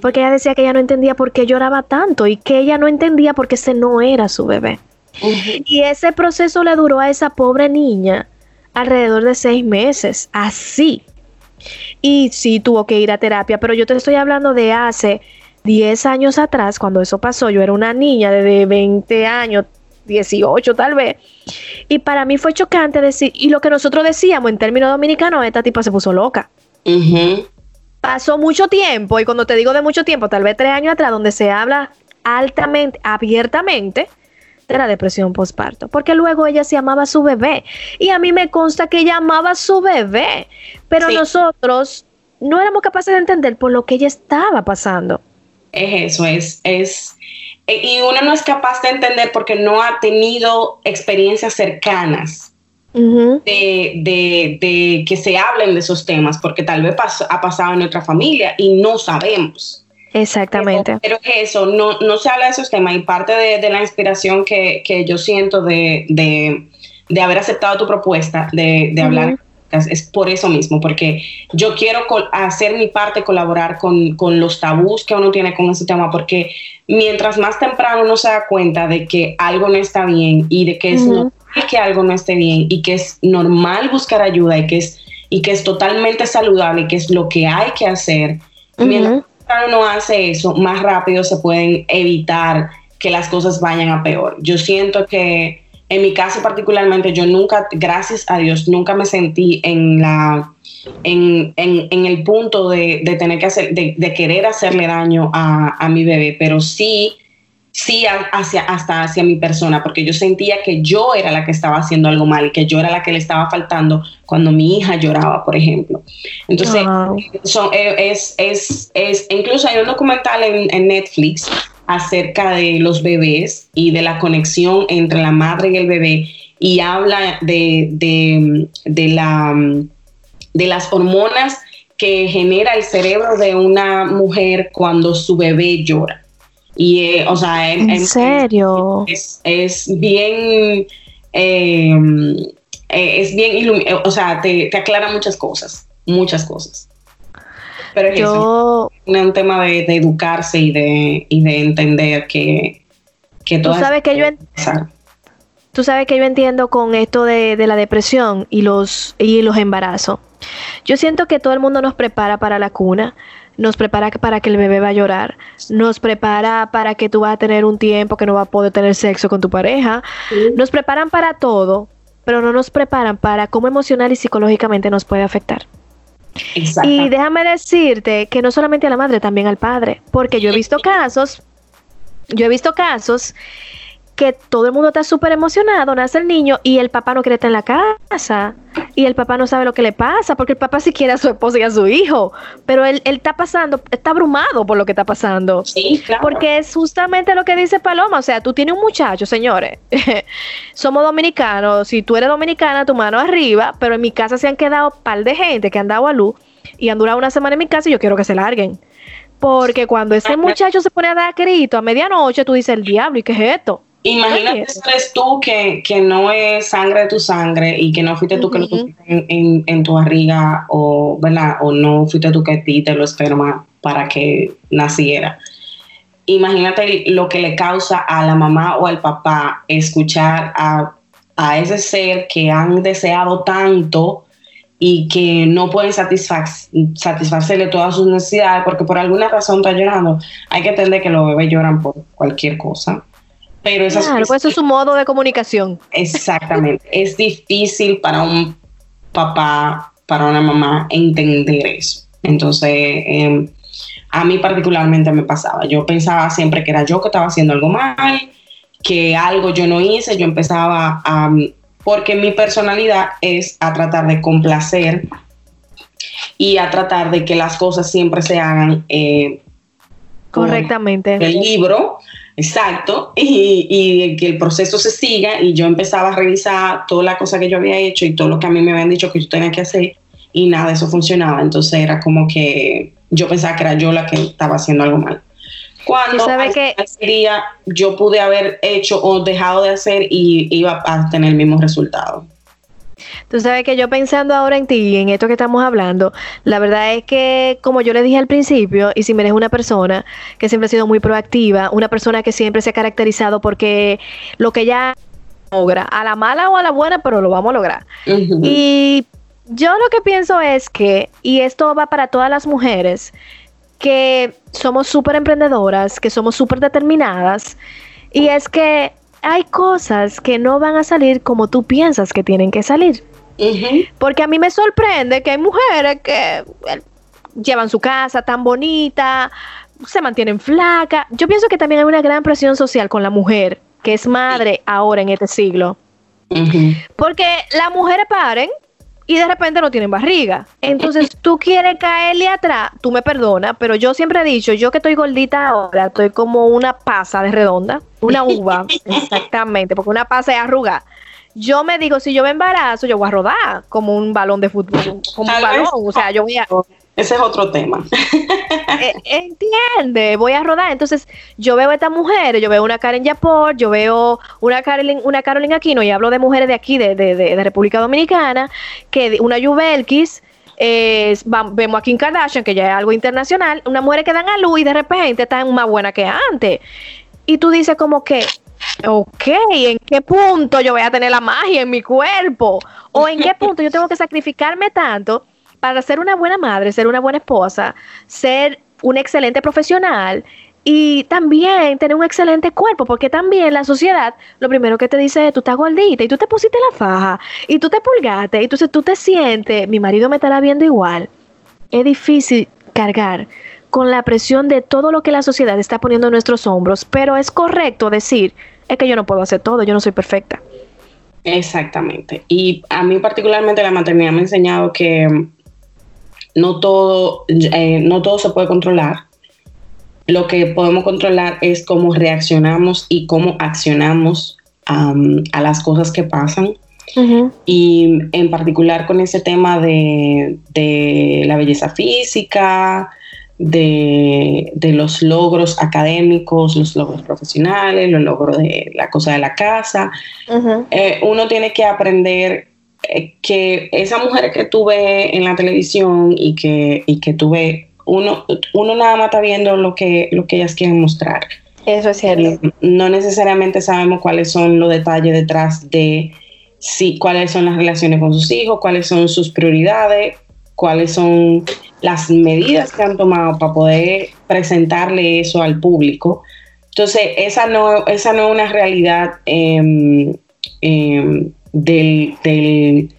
Porque ella decía que ella no entendía por qué lloraba tanto y que ella no entendía por qué ese no era su bebé. Y ese proceso le duró a esa pobre niña alrededor de seis meses, así. Y sí tuvo que ir a terapia, pero yo te estoy hablando de hace 10 años atrás, cuando eso pasó, yo era una niña de 20 años, 18 tal vez, y para mí fue chocante decir, y lo que nosotros decíamos en términos dominicanos, esta tipa se puso loca. Pasó mucho tiempo, y cuando te digo de mucho tiempo, tal vez tres años atrás, donde se habla altamente, abiertamente, de la depresión postparto, porque luego ella se amaba a su bebé, y a mí me consta que ella amaba a su bebé, pero nosotros no éramos capaces de entender por lo que ella estaba pasando es eso, es, es, eh, y uno no es capaz de entender porque no ha tenido experiencias cercanas de, que se hablen de esos temas, porque tal vez ha pasado en otra familia y no sabemos. Exactamente. Pero, eso, no, no se habla de esos temas y parte de, la inspiración que, yo siento de, haber aceptado tu propuesta de, hablar es por eso mismo, porque yo quiero hacer mi parte, colaborar con, los tabús que uno tiene con ese tema, porque mientras más temprano uno se da cuenta de que algo no está bien y de que es normal que algo no esté bien y que es normal buscar ayuda y que es, y que es totalmente saludable y que es lo que hay que hacer, mientras uno hace eso, más rápido se pueden evitar que las cosas vayan a peor. Yo siento que en mi caso particularmente, yo nunca, gracias a Dios, nunca me sentí en la en, en, el punto de, de, tener que hacer, de, de querer hacerle daño a, a, mi bebé, pero sí, sí hacia, hasta hacia mi persona, porque yo sentía que yo era la que estaba haciendo algo mal y que yo era la que le estaba faltando cuando mi hija lloraba, por ejemplo. Entonces, son, eh, es, es, es, incluso hay un documental en, en Netflix acerca de los bebés y de la conexión entre la madre y el bebé y habla de, de, de, la, de las hormonas que genera el cerebro de una mujer cuando su bebé llora. Y, eh, o sea, ¿En, serio? Es, es bien, eh, es bien, o sea, te, te aclara muchas cosas, muchas cosas. Pero es yo, un tema de, educarse y de, y de entender que, que todo. Tú sabes que yo Tú sabes que yo entiendo con esto de, de, la depresión y los, y los embarazos. Yo siento que todo el mundo nos prepara para la cuna, nos prepara para que el bebé va a llorar, nos prepara para que tú vas a tener un tiempo que no vas a poder tener sexo con tu pareja, nos preparan para todo, pero no nos preparan para cómo emocional y psicológicamente nos puede afectar. Y déjame decirte que no solamente a la madre, también al padre, porque yo he visto casos, yo he visto casos que todo el mundo está súper emocionado, nace el niño y el papá no quiere estar en la casa y el papá no sabe lo que le pasa porque el papá sí quiere a su esposa y a su hijo, pero él, él está pasando, está abrumado por lo que está pasando. Sí, claro. Porque es justamente lo que dice Paloma, o sea, tú tienes un muchacho, señores, somos dominicanos, si tú eres dominicana, tu mano arriba, pero en mi casa se han quedado un par de gente que han dado a luz y han durado una semana en mi casa y yo quiero que se larguen. Porque cuando ese muchacho se pone a dar grito a medianoche, tú dices, el diablo, ¿y qué es esto? Imagínate si eres tú que, no es sangre de tu sangre y que no fuiste tú que lo tuviste en, tu barriga o, ¿verdad? o no fuiste tú que ti te lo esperma para que naciera. Imagínate lo que le causa a la mamá o al papá escuchar a, a ese ser que han deseado tanto y que no pueden satisfacerle todas sus necesidades porque por alguna razón está llorando. Hay que entender que los bebés lloran por cualquier cosa pero claro, pues eso es su modo de comunicación. Exactamente. es difícil para un papá, para una mamá entender eso. Entonces, em, a mí particularmente me pasaba. Yo pensaba siempre que era yo que estaba haciendo algo mal, que algo yo no hice. Yo empezaba a... Porque mi personalidad es a tratar de complacer y a tratar de que las cosas siempre se hagan eh, correctamente. El libro, Exacto, y, que el proceso se siga y yo empezaba a revisar toda la cosa que yo había hecho y todo lo que a mí me habían dicho que yo tenía que hacer y nada de eso funcionaba. Entonces era como que yo pensaba que era yo la que estaba haciendo algo mal. Cuando al que día yo pude haber hecho o dejado de hacer y iba a tener el mismo resultado. Tú sabes que yo pensando ahora en ti y en esto que estamos hablando, la verdad es que, como yo le dije al principio, y si me eres una persona que siempre ha sido muy proactiva, una persona que siempre se ha caracterizado porque lo que ella logra, a la mala o a la buena, pero lo vamos a lograr. Y yo lo que pienso es que, y esto va para todas las mujeres, que somos súper emprendedoras, que somos súper determinadas, y es que hay cosas que no van a salir como tú piensas que tienen que salir. Porque a mí me sorprende que hay mujeres que eh, llevan su casa tan bonita, se mantienen flacas. Yo pienso que también hay una gran presión social con la mujer, que es madre ahora en este siglo. Porque las mujeres paren y de repente no tienen barriga. Entonces tú quieres caerle atrás, tú me perdonas, pero yo siempre he dicho, yo que estoy gordita ahora, estoy como una pasa de redonda, una uva, exactamente, porque una pasa es arruga. Yo me digo, si yo me embarazo, yo voy a rodar como un balón de fútbol, como un balón, o sea, yo voy a... Ese es otro tema. Eh, entiende, voy a rodar. Entonces, yo veo a estas mujeres, yo veo una Karen Yapor, yo veo una Carolyn, una Carolina Aquino, y hablo de mujeres de aquí, de, de, de, República Dominicana, que una Yubelkis, vemos a Kim Kardashian, que ya es algo internacional, una mujer que dan a luz y de repente están más buena que antes. Y tú dices como que, ok, ¿en qué punto yo voy a tener la magia en mi cuerpo? ¿O en qué punto yo tengo que sacrificarme tanto? para ser una buena madre, ser una buena esposa, ser una excelente profesional y también tener un excelente cuerpo, porque también la sociedad lo primero que te dice es, tú estás gordita y tú te pusiste la faja y tú te pulgaste y entonces tú te sientes, mi marido me estará viendo igual. Es difícil cargar con la presión de todo lo que la sociedad está poniendo en nuestros hombros, pero es correcto decir, es que yo no puedo hacer todo, yo no soy perfecta. Exactamente. Y a mí particularmente la maternidad me ha enseñado que no todo, eh, no todo se puede controlar. Lo que podemos controlar es cómo reaccionamos y cómo accionamos a las cosas que pasan. Y en particular con ese tema de, de la belleza física, de, los logros académicos, los logros profesionales, los logros de la cosa de la casa. Eh, uno tiene que aprender que esa mujer que tuve en la televisión y que, y que tuve, uno, uno nada más está viendo lo que, lo que ellas quieren mostrar. Eso es cierto. no necesariamente sabemos cuáles son los detalles detrás de sí, cuáles son las relaciones con sus hijos, cuáles son sus prioridades, cuáles son las medidas que han tomado para poder presentarle eso al público. Entonces, esa no, esa no es una realidad em, em, del,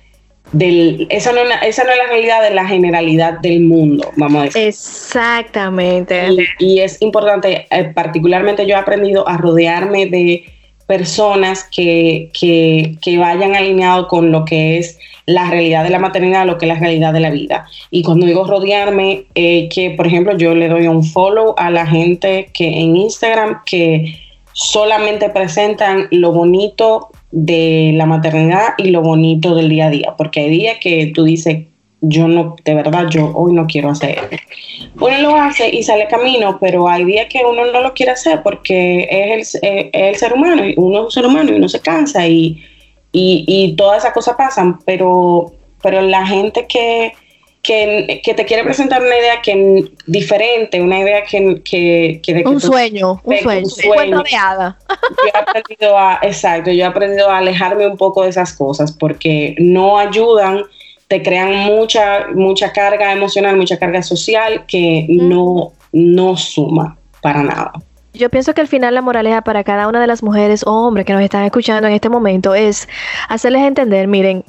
del, esa, no, esa no es la realidad de la generalidad del mundo, vamos a decir. Exactamente. Y, es importante, eh, particularmente yo he aprendido a rodearme de personas que, que, que vayan alineados con lo que es la realidad de la maternidad, lo que es la realidad de la vida. Y cuando digo rodearme, eh, que por ejemplo yo le doy un follow a la gente que en Instagram que solamente presentan lo bonito de la maternidad y lo bonito del día a día, porque hay días que tú dices, yo no, de verdad, yo hoy no quiero hacer. Uno lo hace y sale camino, pero hay días que uno no lo quiere hacer porque es el, es el ser humano, y uno es un ser humano y uno se cansa y y, todas esas cosas pasan, pero, pero la gente que, que, te quiere presentar una idea que diferente, una idea que... que, que un, sueño, un sueño, un de hada. Yo he aprendido a, exacto, yo he aprendido a alejarme un poco de esas cosas porque no ayudan, te crean mucha, mucha carga emocional, mucha carga social que no, no suma para nada. Yo pienso que al final la moraleja para cada una de las mujeres o hombres que nos están escuchando en este momento es hacerles entender, miren,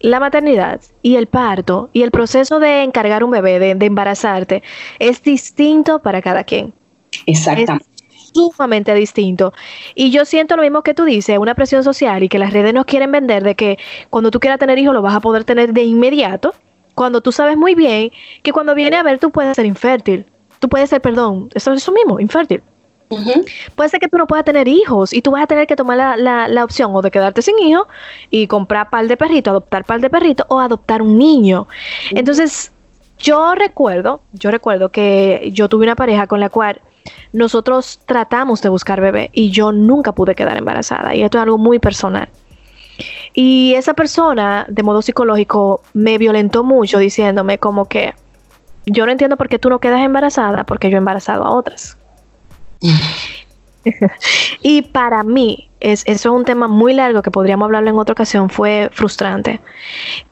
la maternidad y el parto y el proceso de encargar un bebé, de, embarazarte, es distinto para cada quien. Exactamente. Es sumamente distinto. Y yo siento lo mismo que tú dices, una presión social y que las redes nos quieren vender de que cuando tú quieras tener hijos lo vas a poder tener de inmediato, cuando tú sabes muy bien que cuando viene a ver tú puedes ser infértil. Tú puedes ser, perdón, eso es eso mismo, infértil. Puede ser que tú no puedas tener hijos y tú vas a tener que tomar la, la, opción o de quedarte sin hijos y comprar par de perritos, adoptar par de perritos o adoptar un niño. Entonces, yo recuerdo, yo recuerdo que yo tuve una pareja con la cual nosotros tratamos de buscar bebé y yo nunca pude quedar embarazada y esto es algo muy personal. Y esa persona, de modo psicológico, me violentó mucho diciéndome como que yo no entiendo por qué tú no quedas embarazada porque yo he embarazado a otras. y para mí, es, eso es un tema muy largo que podríamos hablarlo en otra ocasión, fue frustrante.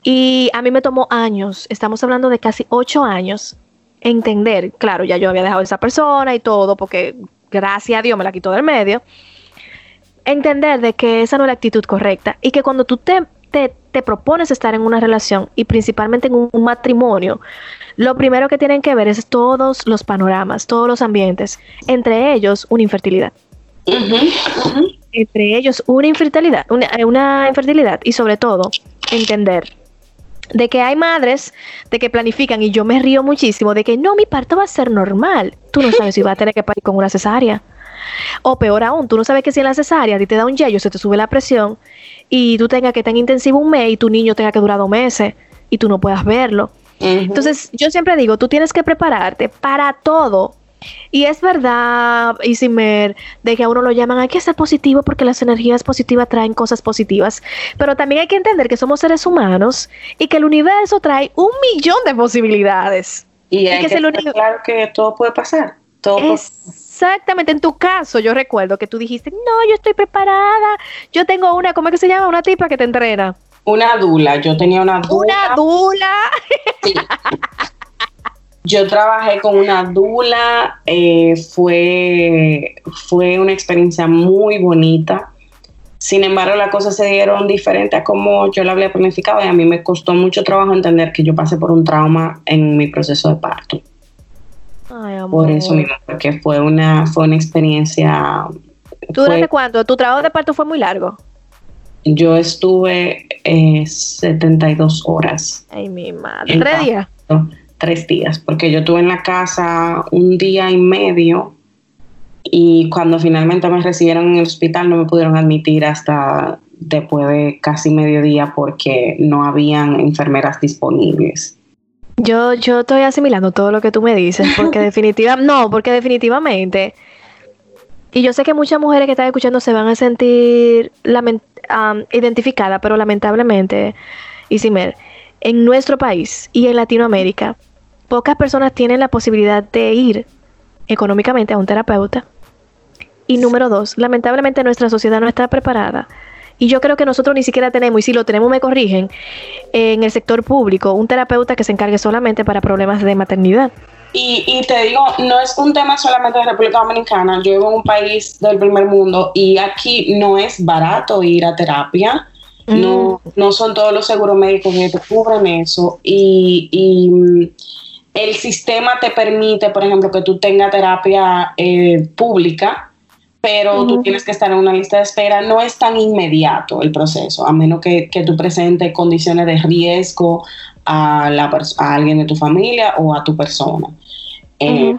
Y a mí me tomó años, estamos hablando de casi ocho años, entender, claro, ya yo había dejado a esa persona y todo, porque gracias a Dios me la quitó del medio, entender de que esa no es la actitud correcta y que cuando tú te, te, te propones estar en una relación y principalmente en un matrimonio, lo primero que tienen que ver es todos los panoramas, todos los ambientes, entre ellos una infertilidad. Entre ellos una infertilidad, una, infertilidad y sobre todo entender de que hay madres de que planifican y yo me río muchísimo de que no, mi parto va a ser normal. Tú no sabes si va a tener que parir con una cesárea. O peor aún, tú no sabes que si en la cesárea a ti te da un yello, se te sube la presión y tú tengas que estar en intensivo un mes y tu niño tenga que durar dos meses y tú no puedas verlo. Entonces, yo siempre digo, tú tienes que prepararte para todo. Y es verdad, Isimer, de que a uno lo llaman, hay que ser positivo porque las energías positivas traen cosas positivas. Pero también hay que entender que somos seres humanos y que el universo trae un millón de posibilidades. Y, hay que, ser claro que todo puede pasar. Todo Exactamente, en tu caso yo recuerdo que tú dijiste, no, yo estoy preparada, yo tengo una, ¿cómo es que se llama? Una tipa que te entrena. Una dula, yo tenía una dula. Una dula. Yo trabajé con una dula, eh, fue, fue una experiencia muy bonita. Sin embargo, las cosas se dieron diferentes a como yo la había planificado y a mí me costó mucho trabajo entender que yo pasé por un trauma en mi proceso de parto. Por eso mismo, porque fue una, fue una experiencia. ¿Tú desde cuánto? ¿Tu trabajo de parto fue muy largo? Yo estuve 72 eh, horas. Ay, mi madre. ¿Tres días? Tres días, porque yo estuve en la casa un día y medio y cuando finalmente me recibieron en el hospital no me pudieron admitir hasta después de casi mediodía porque no habían enfermeras disponibles. Yo, yo estoy asimilando todo lo que tú me dices, porque definitivamente, no, porque definitivamente, y yo sé que muchas mujeres que están escuchando se van a sentir identificadas, pero lamentablemente, Isimer, en nuestro país y en Latinoamérica, pocas personas tienen la posibilidad de ir económicamente a un terapeuta. Y número dos, lamentablemente nuestra sociedad no está preparada y yo creo que nosotros ni siquiera tenemos, y si lo tenemos me corrigen, en el sector público, un terapeuta que se encargue solamente para problemas de maternidad. Y, y, te digo, no es un tema solamente de República Dominicana. Yo vivo en un país del primer mundo y aquí no es barato ir a terapia. No, mm. no son todos los seguros médicos que te cubren eso. Y, y mm, el sistema te permite, por ejemplo, que tú tengas terapia eh, pública pero tú tienes que estar en una lista de espera. No es tan inmediato el proceso, a menos que, que tú presentes condiciones de riesgo a, la a alguien de tu familia o a tu persona. Eh,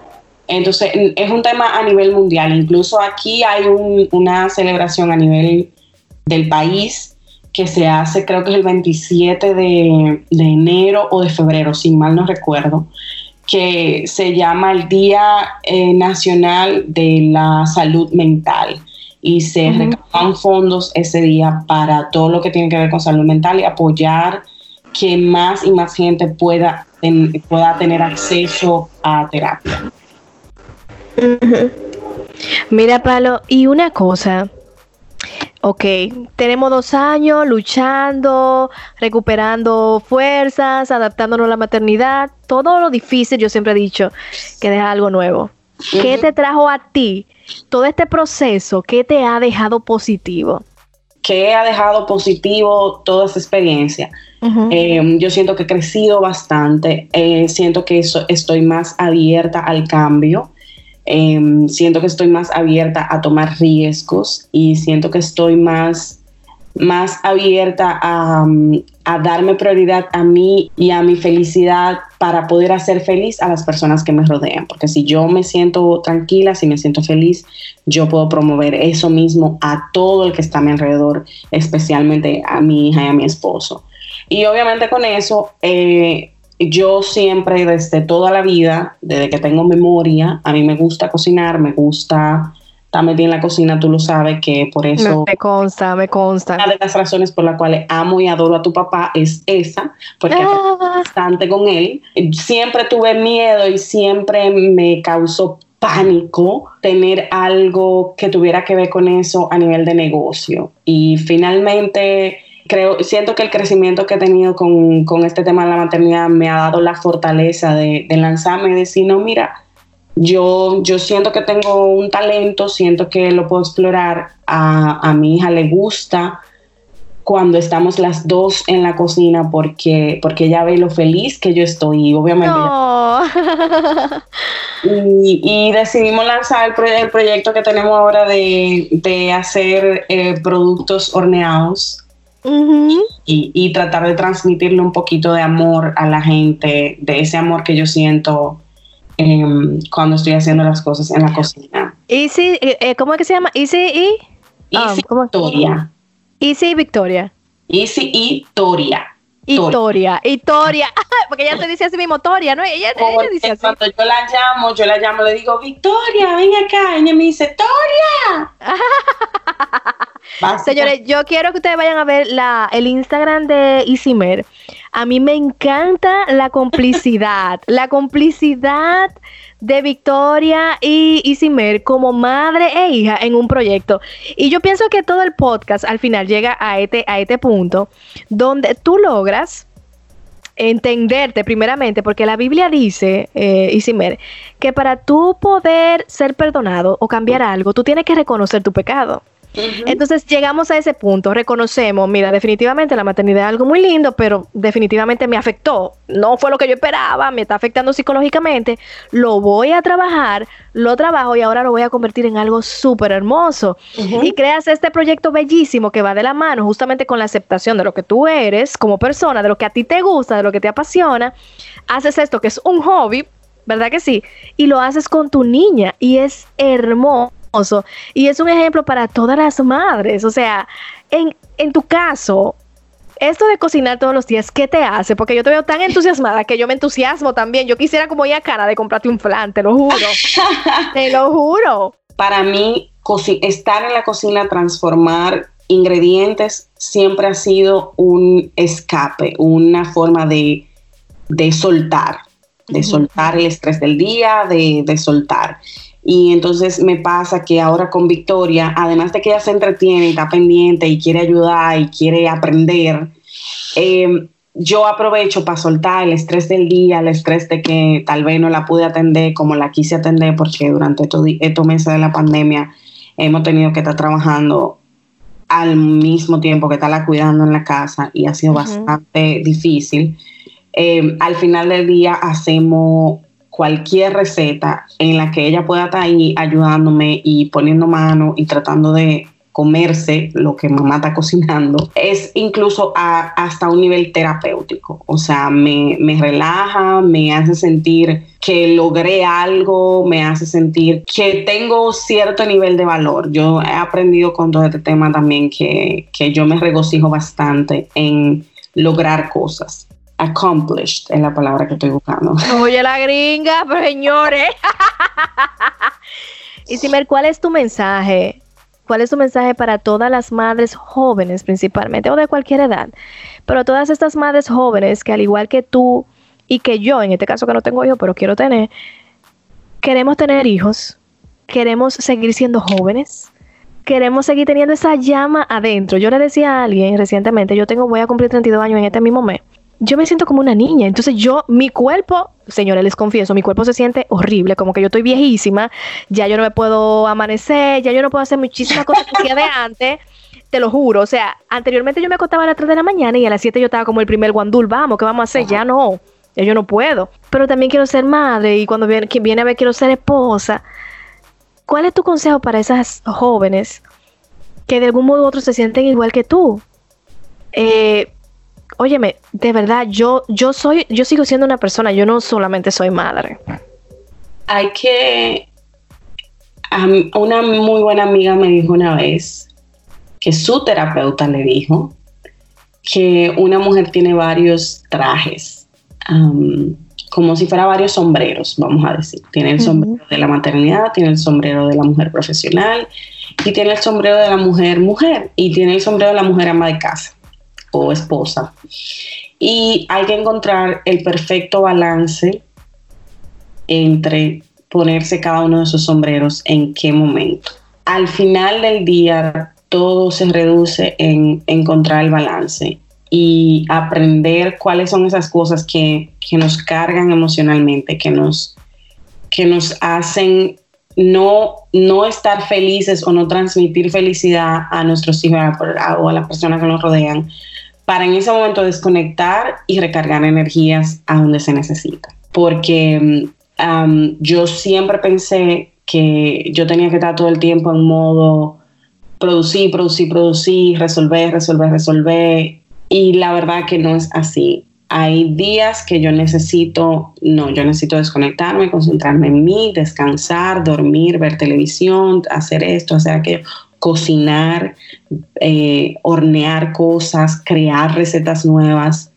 entonces, es un tema a nivel mundial. Incluso aquí hay una celebración a nivel del país que se hace, creo que es el 27 de, de enero o de febrero, si mal no recuerdo, que se llama el Día eh, Nacional de la Salud Mental. Y se uh fondos ese día para todo lo que tiene que ver con salud mental y apoyar que más y más gente pueda, pueda tener acceso a terapia. Mira, Palo, y una cosa, Ok, tenemos dos años luchando, recuperando fuerzas, adaptándonos a la maternidad, todo lo difícil, yo siempre he dicho que deja algo nuevo. ¿Qué te trajo a ti todo este proceso? ¿Qué te ha dejado positivo? ¿Qué ha dejado positivo toda esa experiencia? Eh, yo siento que he crecido bastante, eh, siento que estoy más abierta al cambio. Em, siento que estoy más abierta a tomar riesgos y siento que estoy más, más abierta a, a, darme prioridad a mí y a mi felicidad para poder hacer feliz a las personas que me rodean. Porque si yo me siento tranquila, si me siento feliz, yo puedo promover eso mismo a todo el que está a mi alrededor, especialmente a mi hija y a mi esposo. Y obviamente con eso... Eh, yo siempre, desde toda la vida, desde que tengo memoria, a mí me gusta cocinar, me gusta estar metida en la cocina, tú lo sabes que por eso... Me consta, me consta. Una de las razones por las cuales amo y adoro a tu papá es esa, porque ah. bastante con él. Siempre tuve miedo y siempre me causó pánico tener algo que tuviera que ver con eso a nivel de negocio. Y finalmente creo, siento que el crecimiento que he tenido con, este tema de la maternidad me ha dado la fortaleza de, lanzarme y decir, no, mira, yo, yo siento que tengo un talento, siento que lo puedo explorar, a, mi hija le gusta cuando estamos las dos en la cocina porque, porque ella ve lo feliz que yo estoy, obviamente. Y, decidimos lanzar el, proyecto que tenemos ahora de, hacer eh, productos horneados y, tratar de transmitirle un poquito de amor a la gente, de ese amor que yo siento em, cuando estoy haciendo las cosas en la cocina. Easy, eh, eh, ¿cómo es que se llama? Easy y Easy ah, Victoria. Easy Victoria. Easy y Toria. Historia, historia, porque ella te dice así mismo, Toria, ¿no? Ella, ella dice así. Cuando yo la llamo, yo la llamo, le digo, Victoria, ven acá. Y ella me dice, Toria. Señores, yo quiero que ustedes vayan a ver la, el Instagram de Isimer. A mí me encanta la complicidad, la complicidad de Victoria y Isimer como madre e hija en un proyecto. Y yo pienso que todo el podcast al final llega a este, a este punto donde tú logras entenderte primeramente, porque la Biblia dice, eh, Isimer, que para tú poder ser perdonado o cambiar algo, tú tienes que reconocer tu pecado. Entonces llegamos a ese punto, reconocemos, mira, definitivamente la maternidad es algo muy lindo, pero definitivamente me afectó, no fue lo que yo esperaba, me está afectando psicológicamente, lo voy a trabajar, lo trabajo y ahora lo voy a convertir en algo súper hermoso. Y creas este proyecto bellísimo que va de la mano justamente con la aceptación de lo que tú eres como persona, de lo que a ti te gusta, de lo que te apasiona, haces esto que es un hobby, ¿verdad que sí? Y lo haces con tu niña y es hermoso y es un ejemplo para todas las madres. O sea, en, en tu caso, esto de cocinar todos los días, ¿qué te hace? Porque yo te veo tan entusiasmada que yo me entusiasmo también. Yo quisiera como ir a cara de comprarte un flan, te lo juro. te lo juro. Para mí, estar en la cocina, transformar ingredientes, siempre ha sido un escape, una forma de, de soltar, de soltar el estrés del día, de, de soltar. Y entonces me pasa que ahora con Victoria, además de que ella se entretiene y está pendiente y quiere ayudar y quiere aprender, em, yo aprovecho para soltar el estrés del día, el estrés de que tal vez no la pude atender como la quise atender, porque durante estos, estos meses de la pandemia hemos tenido que estar trabajando al mismo tiempo que estarla cuidando en la casa y ha sido bastante difícil. Em, al final del día hacemos cualquier receta en la que ella pueda estar ahí ayudándome y poniendo mano y tratando de comerse lo que mamá está cocinando, es incluso hasta un nivel terapéutico. O sea, me, me, relaja, me hace sentir que logré algo, me hace sentir que tengo cierto nivel de valor. Yo he aprendido con todo este tema también que, que yo me regocijo bastante en lograr cosas accomplished es la palabra que estoy buscando. Oye, la gringa, pero señores. y Simer, ¿cuál es tu mensaje? ¿Cuál es tu mensaje para todas las madres jóvenes principalmente, o de cualquier edad? Pero todas estas madres jóvenes que al igual que tú y que yo, en este caso que no tengo hijos, pero quiero tener, queremos tener hijos, queremos seguir siendo jóvenes, queremos seguir teniendo esa llama adentro. Yo le decía a alguien recientemente, yo tengo, voy a cumplir 32 años en este mismo mes yo me siento como una niña. Entonces yo, mi cuerpo, señores, les confieso, mi cuerpo se siente horrible, como que yo estoy viejísima, ya yo no me puedo amanecer, ya yo no puedo hacer muchísimas cosas que hacía de antes. Te lo juro, o sea, anteriormente yo me acostaba a las 3 de la mañana y a las 7 yo estaba como el primer guandul, vamos, ¿qué vamos a hacer? Ya no, ya yo no puedo. Pero también quiero ser madre y cuando viene, viene a ver quiero ser esposa. ¿Cuál es tu consejo para esas jóvenes que de algún modo u otro se sienten igual que tú? Eh, óyeme, de verdad, yo, yo soy, yo sigo siendo una persona, yo no solamente soy madre. Hay que, una muy buena amiga me dijo una vez que su terapeuta le dijo que una mujer tiene varios trajes, como si fuera varios sombreros, vamos a decir. Tiene el sombrero de la maternidad, tiene el sombrero de la mujer profesional y tiene el sombrero de la mujer mujer y tiene el sombrero de la mujer ama de casa o esposa. Y hay que encontrar el perfecto balance entre ponerse cada uno de esos sombreros en qué momento. Al final del día, todo se reduce en encontrar el balance y aprender cuáles son esas cosas que, nos cargan emocionalmente, que nos, que nos hacen no, no estar felices o no transmitir felicidad a nuestros hijos o a las personas que nos rodean, para en ese momento desconectar y recargar energías a donde se necesita. Porque yo siempre pensé que yo tenía que estar todo el tiempo en modo producir, producir, producir, resolver, resolver, resolver. Y la verdad que no es así. Hay días que yo necesito, no, yo necesito desconectarme, concentrarme en mí, descansar, dormir, ver televisión, hacer esto, hacer aquello cocinar, eh, hornear cosas, crear recetas nuevas.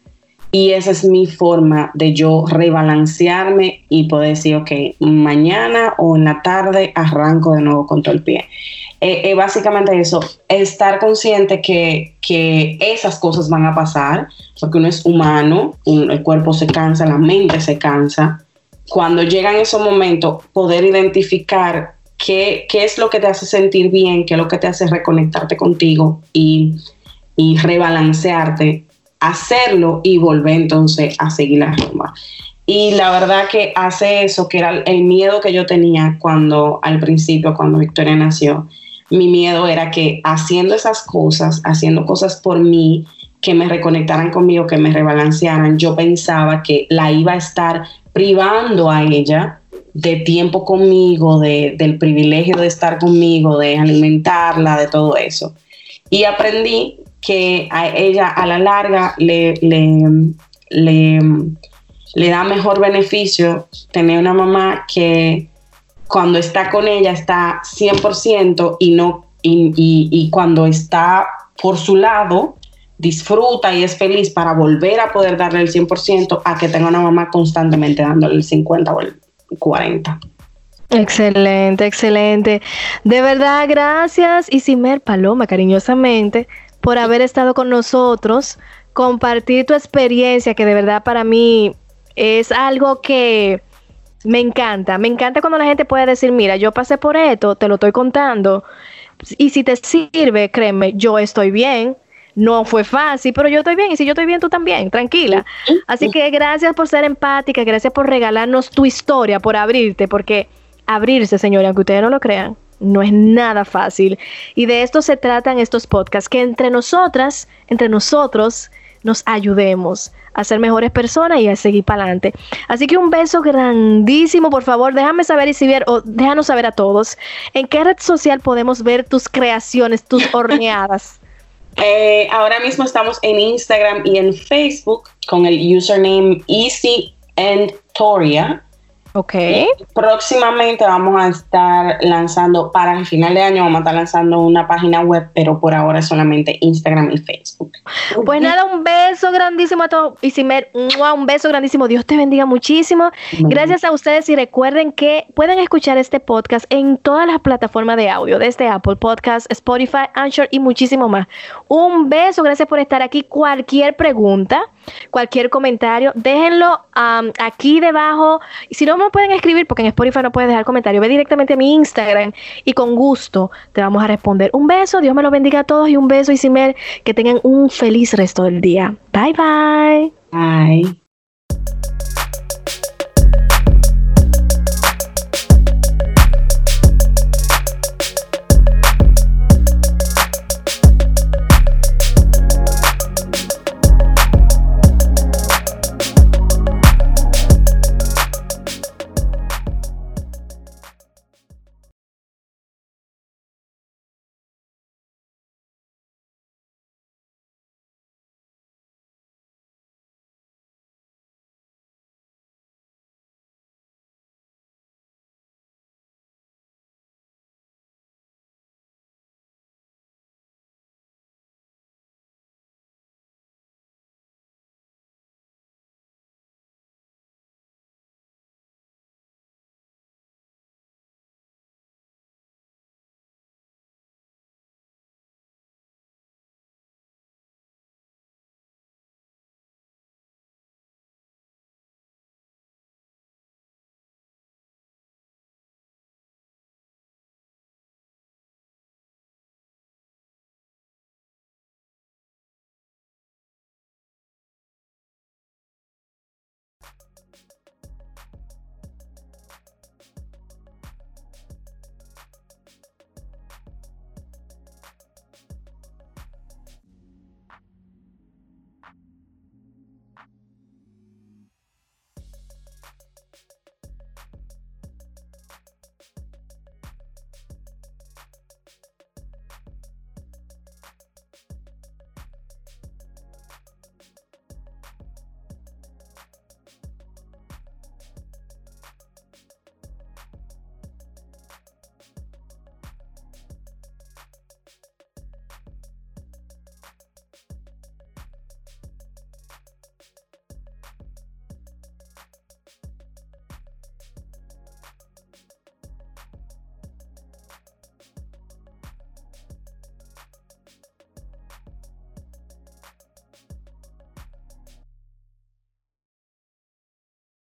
Y esa es mi forma de yo rebalancearme y poder decir, ok, mañana o en la tarde arranco de nuevo con todo el pie. Eh, eh, básicamente eso, estar consciente que, que, esas cosas van a pasar, porque uno es humano, el cuerpo se cansa, la mente se cansa. Cuando llegan esos momentos, poder identificar qué, es lo que te hace sentir bien, qué es lo que te hace reconectarte contigo y, rebalancearte hacerlo y volver entonces a seguir la rumba. Y la verdad que hace eso, que era el miedo que yo tenía cuando al principio, cuando Victoria nació, mi miedo era que haciendo esas cosas, haciendo cosas por mí, que me reconectaran conmigo, que me rebalancearan, yo pensaba que la iba a estar privando a ella de tiempo conmigo, de, del privilegio de estar conmigo, de alimentarla, de todo eso. Y aprendí que a ella a la larga le, le, le, da mejor beneficio tener una mamá que cuando está con ella está 100% y, no, y, y cuando está por su lado, disfruta y es feliz para volver a poder darle el 100% a que tenga una mamá constantemente dándole el 50 o el 40. Excelente, excelente. De verdad, gracias Isimer Paloma, cariñosamente, por haber estado con nosotros, compartir tu experiencia, que de verdad para mí es algo que me encanta. Me encanta cuando la gente puede decir, mira, yo pasé por esto, te lo estoy contando, y si te sirve, créeme, yo estoy bien no fue fácil, pero yo estoy bien y si yo estoy bien, tú también, tranquila. Así que gracias por ser empática, gracias por regalarnos tu historia, por abrirte, porque abrirse, señores, aunque ustedes no lo crean, no es nada fácil. Y de esto se tratan estos podcasts, que entre nosotras, entre nosotros, nos ayudemos a ser mejores personas y a seguir para adelante. Así que un beso grandísimo, por favor, déjame saber y si ver, o déjanos saber a todos, en qué red social podemos ver tus creaciones, tus horneadas. Eh, ahora mismo estamos en Instagram y en Facebook con el username Easy and Toria. Ok. próximamente vamos a estar lanzando, para el final de año vamos a estar lanzando una página web, pero por ahora solamente Instagram y Facebook. Pues nada, un beso grandísimo a todos. Isimer, un beso grandísimo. Dios te bendiga muchísimo. Gracias a ustedes y recuerden que pueden escuchar este podcast en todas las plataformas de audio, desde Apple Podcast, Spotify, Anchor y muchísimo más. Un beso, gracias por estar aquí. Cualquier pregunta cualquier comentario, déjenlo aquí debajo. Si no me pueden escribir, porque en Spotify no puedes dejar comentario, ve directamente a mi Instagram y con gusto te vamos a responder. Un beso, Dios me lo bendiga a todos y un beso, y Isimer, que tengan un feliz resto del día. Bye bye. Bye.